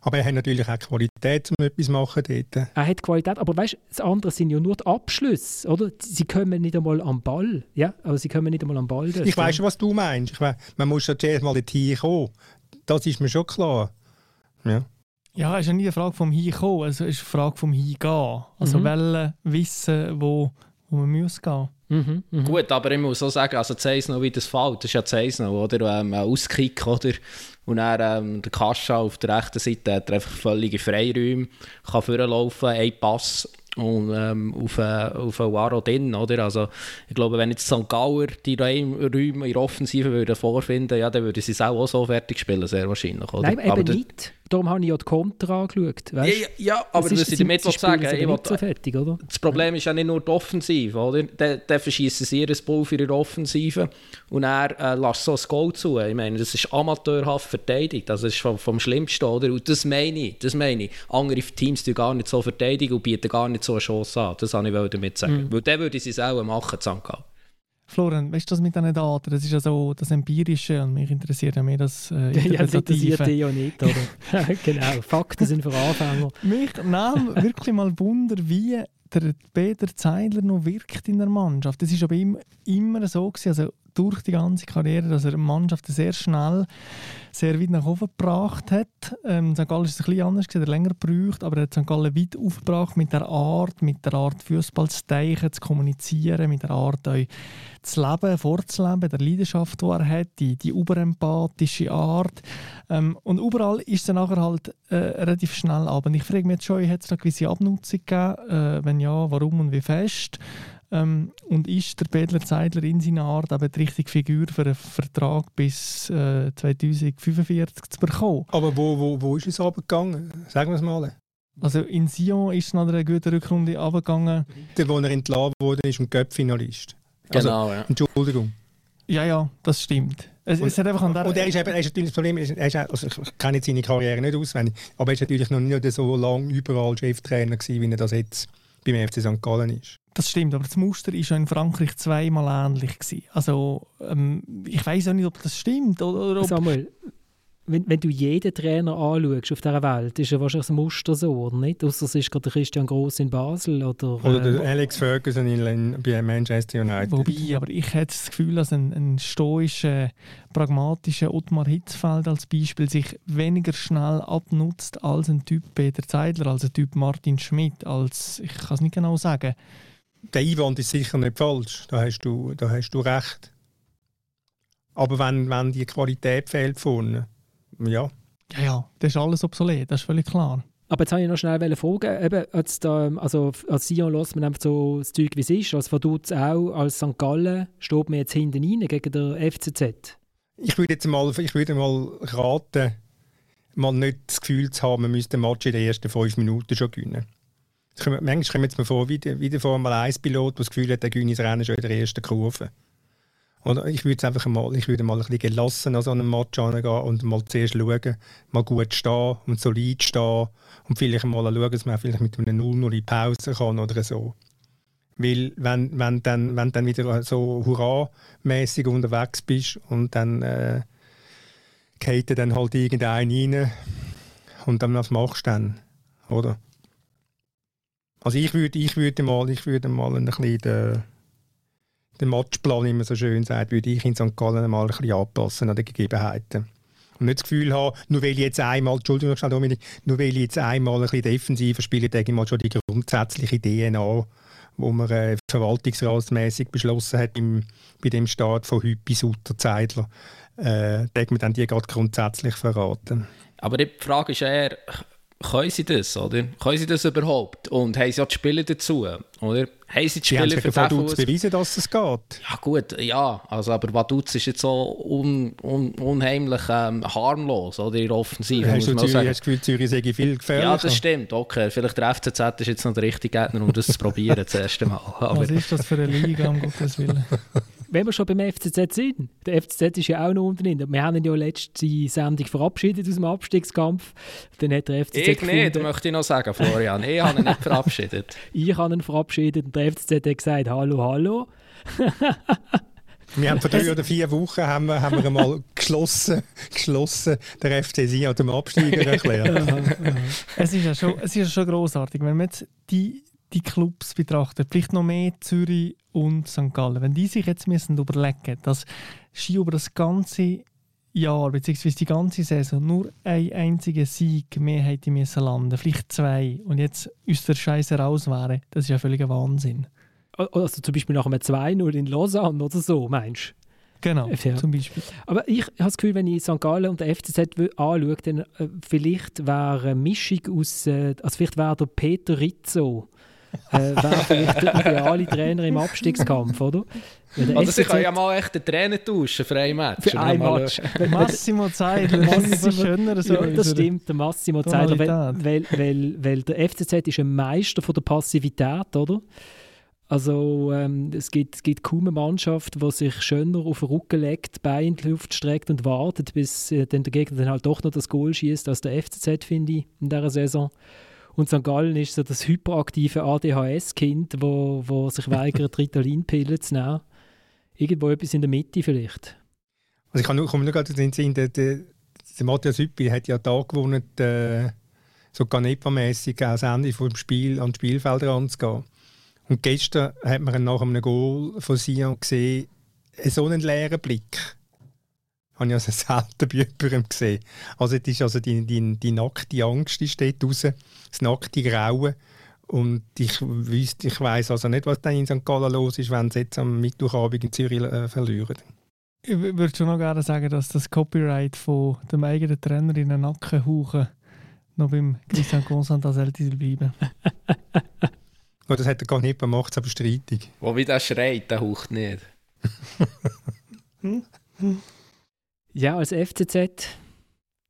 aber er hat natürlich auch Qualität, um etwas zu machen dort. Er hat Qualität, aber weißt, das andere sind ja nur die Abschlüsse, oder? Sie kommen nicht einmal am Ball, ja? Aber sie kommen nicht einmal am Ball. Dort, ich weiß schon, was du meinst. Ich weiss, man muss ja zuerst mal dorthin kommen. Das ist mir schon klar. Ja. Ja, es ist ja nie eine Frage vom Hinkommen, es ist eine Frage vom Hingehen. Also mhm. wollen wissen, wo, wo man muss gehen mhm, mh. Gut, aber ich muss auch sagen, also noch wie das fällt, das ist ja Zeisno, oder? Ähm, ein Auskick, oder? Und dann ähm, der Kascha auf der rechten Seite hat er einfach völlige Freiräume, kann vorlaufen, ein Pass und ähm, auf, äh, auf einen Waro drin, oder? Also ich glaube, wenn jetzt St. Gauer die Räume in der Offensive würden vorfinden, ja, dann würden sie es auch, so fertig spielen, sehr wahrscheinlich, oder? Nein, eben aber nicht. Darum habe ich ja die Konter angeschaut. Ja, ja, ja, aber was ich damit sagen ich will, so fertig, oder? Das Problem ist ja nicht nur die Offensive, oder? Dann, dann verschießen sie ihr Ball für ihre Offensive und er äh, lässt so ein Goal zu. Ich meine, das ist amateurhaft verteidigt, das ist vom, vom Schlimmsten, oder? Und das meine ich, das meine ich. Andere Teams die gar nicht so verteidigen und bieten gar nicht so eine Chance an. Das wollte ich damit sagen. Mhm. Weil dann würde sie es auch machen, St. Florian, weißt du das mit diesen Daten? Das ist ja so das Empirische und mich interessiert ja mehr das äh, Ja, das interessiert dich ja nicht, oder? genau, Fakten sind für Anfänger. mich nahm wirklich mal Wunder, wie der Peter Zeidler noch wirkt in der Mannschaft. Das ist aber ihm immer so gewesen. Also durch die ganze Karriere, dass er die Mannschaft sehr schnell sehr weit nach oben gebracht hat. Ähm, St. Gallen ist ein bisschen anders, er hat länger gebraucht, aber er hat St. Gallen weit aufgebracht mit der Art, mit der Art Fußball zu denken, zu kommunizieren, mit der Art euch zu leben, vorzuleben, der Leidenschaft, die er hat, die, die überempathische Art. Ähm, und überall ist dann nachher halt äh, relativ schnell ab. Und ich frage mich jetzt schon, hat es da gewisse Abnutzung gegeben? Äh, wenn ja, warum und wie fest? Ähm, und ist der Pedler Zeidler in seiner Art eben die richtige Figur für einen Vertrag bis äh, 2045 zu bekommen? Aber wo, wo, wo ist es abgegangen? Sagen wir es mal. Also in Sion ist es nach einer guten Rückrunde abgegangen. Der, wo er entlassen wurde, ist ein Göpp-Finalist. Also, genau, ja. Entschuldigung. Ja, ja, das stimmt. Es, und, es hat einfach an der und er ist, eben, er ist natürlich das Problem, er ist, also ich kenne seine Karriere nicht auswendig, aber er ist natürlich noch nicht so lange überall Cheftrainer gewesen, wie er das jetzt beim FC St. Gallen ist. Das stimmt, aber das Muster war in Frankreich zweimal ähnlich. Gewesen. Also, ähm, ich weiß auch nicht, ob das stimmt. Oder, oder ob Samuel, wenn, wenn du jeden Trainer anschaust auf dieser Welt, ist ja wahrscheinlich das Muster so, oder nicht? Außer es ist gerade Christian Gross in Basel oder... Oder der äh, Alex Ferguson in, bei Manchester United. Wobei, aber ich hätte das Gefühl, dass ein, ein stoischer, pragmatischer Ottmar Hitzfeld als Beispiel sich weniger schnell abnutzt als ein Typ Peter Zeidler, als ein Typ Martin Schmidt, als... Ich kann es nicht genau sagen. Der Einwand ist sicher nicht falsch, da hast du, da hast du recht. Aber wenn, wenn die Qualität fehlt vorne ja. Ja, ja, das ist alles obsolet, das ist völlig klar. Aber jetzt wollte ich noch schnell fragen, eben, als, da, also als Sion lässt man einfach so das Zeug, wie es ist. Als Vaduz auch, als St. Gallen, steht man jetzt hinten rein gegen den FCZ? Ich würde jetzt mal, ich würde mal raten, mal nicht das Gefühl zu haben, man müsste den Match in den ersten fünf Minuten schon gewinnen. Manchmal kommt es mir vor, wie, wie der Formel 1-Pilot, der das Gefühl hat, der gewinnt das Rennen schon in der ersten Kurve. Oder ich würde einfach mal, ich würde mal ein bisschen gelassen an so einem Match angehen und mal zuerst schauen, mal gut stehen und solid stehen und vielleicht mal schauen, dass man vielleicht mit einem 0-0 in Pause kann oder so. Weil wenn, wenn, dann, wenn dann wieder so hurra-mäßig unterwegs bist und dann äh, geht dann halt irgendein rein und dann was machst du dann, oder? Also ich würde, ich würde mal, ich würde mal ein bisschen den, den Matchplan, wie man so schön sagt, würde ich in St. Gallen mal ein bisschen anpassen an die Gegebenheiten. Und nicht das Gefühl haben, nur weil ich jetzt einmal, Entschuldigung, Dominik, nur weil ich jetzt einmal ein bisschen defensiver spiele, denke ich mal schon die grundsätzliche DNA, wo man äh, verwaltungsratsmäßig beschlossen hat im, bei dem Start von Hüppi, Sutter, Zeidler, äh, man dann die gerade grundsätzlich verraten. Aber die Frage ist eher, können sie das, oder? Können sie das überhaupt? Und haben sie auch die Spieler dazu, oder? Haben sie die Spieler für Vaduz beweisen, dass es geht? Ja gut, ja, also, aber Vaduz ist jetzt so un, un, unheimlich ähm, harmlos, oder, in der Offensive, hast du Zürich, Hast das Gefühl, Zürich sei viel gefährlicher? Ja, das stimmt, okay. Vielleicht der FCZ ist jetzt noch der richtige Gegner, um das zu probieren, das erste Mal. Aber Was ist das für eine Liga, um Gottes Willen? wenn wir schon beim FCZ sind, der FCZ ist ja auch noch unten drin. Wir haben ihn ja letzte Sendung verabschiedet aus dem Abstiegskampf. Dann hat der FCZ Ich gefunden, nicht, möchte ich noch sagen, Florian. Ich habe ihn nicht verabschiedet. ich habe ihn verabschiedet und der FCZ hat gesagt, hallo, hallo. Wir haben vor drei oder vier Wochen haben wir, haben wir einmal geschlossen, geschlossen der FCC an dem Absteiger erklärt. es ist ja schon, es ist ja schon großartig, wenn man jetzt die die Clubs betrachten, vielleicht noch mehr Zürich und St. Gallen, wenn die sich jetzt müssen überlegen, dass Ski über das ganze Jahr bzw. die ganze Saison nur ein einziger Sieg mehr hätte müssen landen, vielleicht zwei, und jetzt aus der Scheiße raus wäre, das ist ja völliger Wahnsinn. Also zum Beispiel nach einem 2-0 in Lausanne oder so, meinst du? Genau, ja. zum Beispiel. Aber ich habe das Gefühl, wenn ich St. Gallen und der FCZ anschaue, dann äh, vielleicht wäre eine Mischung aus, äh, also vielleicht wäre der Peter Rizzo äh, wäre vielleicht der ideale Trainer im Abstiegskampf, oder? Oder sie können ja mal echt den Trainer tauschen für ein Match. Für ein Match. Massimo Zeidler, Massimo schöner so. Ja, das stimmt, der Massimo Zeidler, weil, weil, weil, weil der FCZ ist ein Meister von der Passivität, oder? Also ähm, es, gibt, es gibt kaum eine Mannschaft, die sich schöner auf den Rücken legt, Beine in die Luft streckt und wartet, bis äh, dann der Gegner dann halt doch noch das Goal schießt, als der FCZ, finde ich, in dieser Saison. Und St. Gallen ist so das hyperaktive ADHS-Kind, wo, wo sich weigert, Ritalin-Pillen zu nehmen. Irgendwo etwas in der Mitte vielleicht. Also ich kann nur, komme nur gerade in den Sinn, der, der, der Matthias Hüppi hat ja da gewonnen, äh, so Ganepa-mässig ans Ende vom Spiel an die Spielfelder anzugehen. Und gestern hat man nach einem Goal von Sion gesehen, so einen leeren Blick habe ich also selten bei jemandem gesehen. Also es ist also die, die, die nackte Angst die steht raus, das nackte Grauen. Und ich, ich weiss also nicht, was dann in St. Gallen los ist, wenn sie jetzt am Mittwochabend in Zürich äh, verlieren. Ich würde schon noch gerne sagen, dass das Copyright von dem eigenen Trainer in den Nacken hauchen noch beim Christian Constant als ältester bleiben. oh, das hat er gar nicht gemacht, aber streitig. Wo wie der schreit, der haucht nicht. Ja, als FCZ,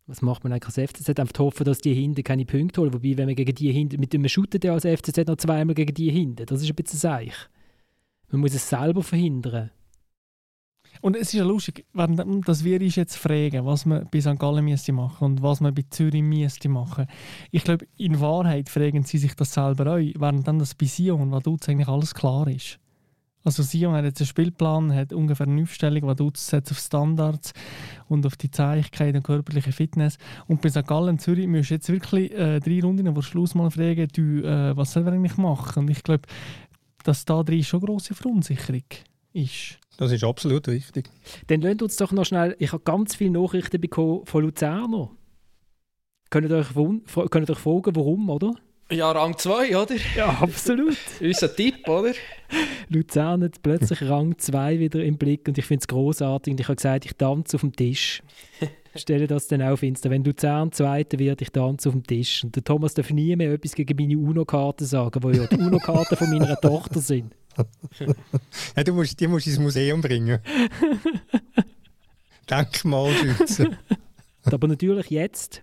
was macht man eigentlich als FCZ? Einfach hoffen, dass die hinten keine Punkte holen. Wobei, wenn man gegen die hinten, mit dem shootet ja als FCZ noch zweimal gegen die hinten. Das ist ein bisschen seich. Man muss es selber verhindern. Und es ist ja lustig, dass wir uns jetzt fragen, was man bei St. Gallen müsste machen und was man bei Zürich müsste machen. Ich glaube, in Wahrheit fragen sie sich das selber auch, während dann das bei Sion, was eigentlich alles klar ist. Also Sion hat jetzt einen Spielplan, hat ungefähr eine Aufstellung, die du setzt auf Standards und auf die Zähigkeit und körperliche Fitness. Und bei St. Gallen Zürich musst du jetzt wirklich äh, drei Runden vor Schluss mal fragen, du, äh, was soll wir eigentlich machen? Und ich glaube, dass da drin schon grosse Verunsicherung ist. Das ist absolut richtig. Dann lasst uns doch noch schnell, ich habe ganz viele Nachrichten bekommen von Luzerner. Könnt ihr euch, könnt ihr euch fragen, warum, oder? Ja, Rang 2, oder? Ja, absolut. Unser Tipp, oder? Luzern hat plötzlich Rang 2 wieder im Blick und ich finde es großartig. Und ich habe gesagt, ich tanze auf dem Tisch. Stelle das dann auf Insta. Wenn Luzern Zweiter wird, ich tanze auf dem Tisch. Und der Thomas darf nie mehr etwas gegen meine UNO-Karten sagen, die ja die UNO-Karten von meiner Tochter sind. ja, du musst, die musst du ins Museum bringen. Denkmalschützen. Aber natürlich jetzt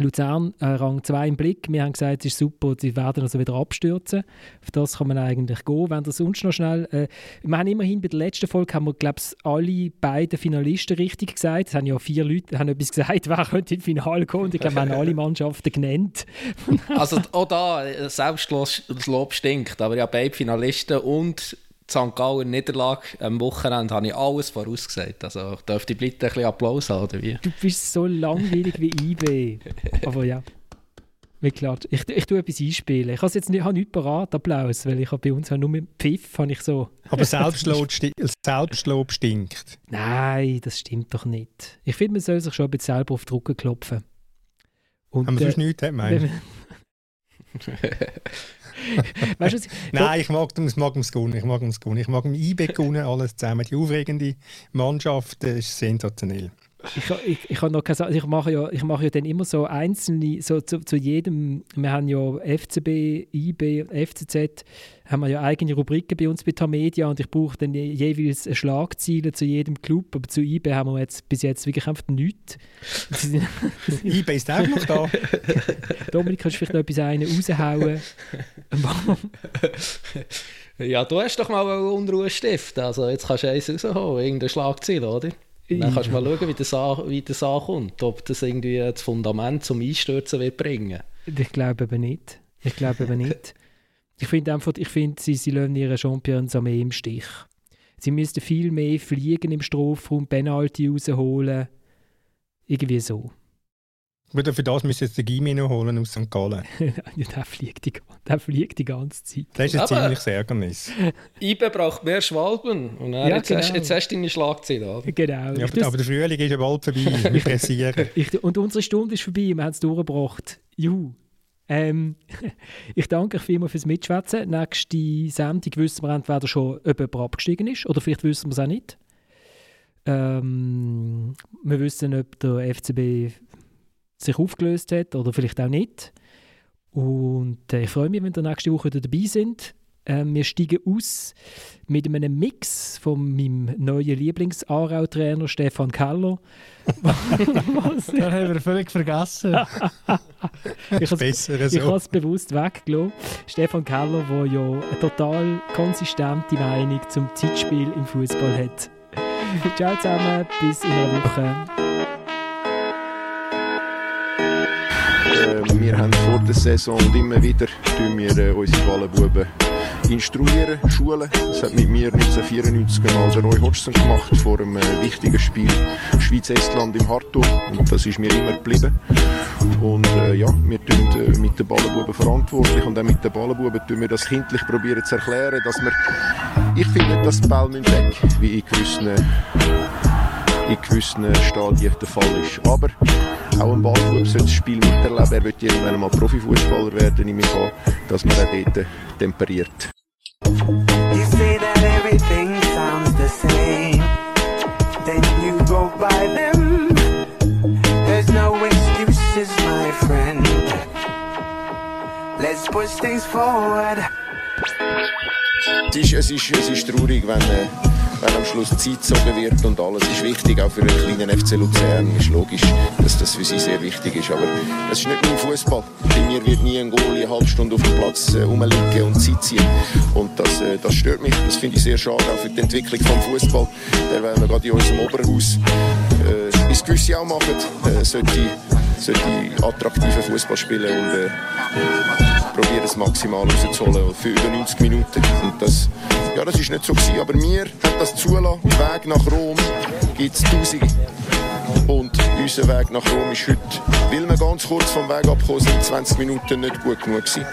Luzern äh, Rang 2 im Blick. Wir haben gesagt, es ist super, sie werden also wieder abstürzen. Auf das kann man eigentlich gehen. Wenn das sonst noch schnell... Äh, wir haben immerhin bei der letzten Folge, haben wir, glaube ich, alle beiden Finalisten richtig gesagt. Es haben ja vier Leute haben etwas gesagt, wer könnte ins Finale kommen. Und ich glaube, wir haben alle Mannschaften genannt. also auch da, äh, Selbstlob stinkt. Aber ja, beide Finalisten und St. Gallen Niederlage am Wochenende habe ich alles vorausgesagt. Also dürfte ich bitte ein bisschen Applaus haben, oder wie? Du bist so langweilig wie IB. Aber ja. Wie klar. Ich, ich tue etwas einspielen. Ich habe jetzt nicht, habe nichts parat, Applaus, weil ich habe bei uns nur mit Pfiff habe ich so... Aber Selbstlob, sti Selbstlob stinkt. Nein, das stimmt doch nicht. Ich finde, man soll sich schon ein bisschen selber auf die Rücken klopfen. Und, Haben wir äh, sonst nichts, meinst weißt du, Nein, ich mag, ich mag es gut. Ich mag es gut. Ich mag im IB alles zusammen. Die aufregende Mannschaft ist sensationell. Ich, ich, ich, noch keine, ich, mache ja, ich mache ja dann immer so einzelne, so zu, zu jedem, wir haben ja FCB, IB, FCZ, haben wir ja eigene Rubriken bei uns bei Tamedia und ich brauche dann jeweils Schlagziele zu jedem Club, aber zu IB haben wir jetzt bis jetzt wirklich einfach nichts. IB ist auch noch da. Dominik, kannst du vielleicht noch etwas einen raushauen? ja, du hast doch mal Unruhe stiften, also jetzt kannst du eins raushauen, irgendein Schlagziel, oder? Dann kannst du mal schauen, wie das, an, wie das ankommt. Ob das irgendwie das Fundament zum Einstürzen wird bringen Ich glaube eben nicht. Ich glaube eben nicht. Ich finde einfach, ich finde, sie, sie lassen ihre Champions Armee im Stich. Sie müssten viel mehr fliegen im Strafraum, Penalty rausholen. Irgendwie so. Aber für das müssen jetzt den Gimi noch holen aus St. Gallen. ja, der fliegt, die, der fliegt die ganze Zeit. Das ist ein ziemliches Ärgernis. IBE braucht mehr Schwalben. Und ja, jetzt, genau. hast, jetzt hast du deine Schlagzeile. Genau. Ja, aber, aber, der Frühling ist ja bald vorbei. Wir pressieren. Ich, und unsere Stunde ist vorbei. Wir haben es durchgebracht. Juhu. Ähm, ich danke euch vielmals fürs Mitschwätzen. Nächste Sendung wissen wir entweder schon, ob jemand abgestiegen ist oder vielleicht wissen wir es auch nicht. Ähm, wir wissen, ob der FCB sich aufgelöst hat oder vielleicht auch nicht. Und äh, ich freue mich, wenn ihr nächste Woche wieder dabei sind. Äh, wir steigen aus mit einem Mix von meinem neuen Lieblings-Aarau-Trainer Stefan Keller. Den haben wir völlig vergessen. ich habe es so. bewusst weggelassen. Stefan Keller, der ja eine total konsistente Meinung zum Zeitspiel im Fußball hat. Ciao zusammen, bis in einer Woche. Äh, wir haben vor der Saison und immer wieder wir, äh, unsere Ballenbuben instruieren, schulen. Das hat mit mir 1994 mal der Roy Hodgson gemacht vor einem äh, wichtigen Spiel Schweiz-Estland im Hartog. Und das ist mir immer geblieben. Und äh, ja, wir tun äh, mit den Ballenbuben verantwortlich und auch mit den Ballenbuben tun wir das kindlich probieren zu erklären, dass wir, ich finde, dass die Ball weg, wie in gewissen in gewissen Stadien der Fall ist. Aber auch ein Ballbub sollte das Spiel miterleben. Er wird irgendwann mal Profifußballer werden, nehme ich an, dass man auch dort temperiert. You say that everything sounds the same Then you go by them There's no excuses, my friend Let's push things forward es ist, es ist, es ist traurig, wenn, äh, wenn am Schluss Zeit gezogen wird und alles ist wichtig, auch für einen kleinen FC Luzern. Ist logisch, dass das für sie sehr wichtig ist. Aber es ist nicht im Fußball. Bei mir wird nie ein Goalie eine halbe Stunde auf dem Platz äh, rumliegen und Zeit ziehen. Und das, äh, das stört mich. Das finde ich sehr schade, auch für die Entwicklung des Fußball. Der wollen wir gerade in unserem Oberhaus, äh, es gewisse auch machen, äh, sollte, sollte attraktiven Fußball spielen und äh, probieren es maximal rauszuholen für über 90 Minuten. Und das, ja, das ist nicht so gewesen, aber wir haben das zulassen. Weg nach Rom gibt es Tausende. Und unser Weg nach Rom ist heute, weil wir ganz kurz vom Weg abgekommen sind, 20 Minuten nicht gut genug gewesen.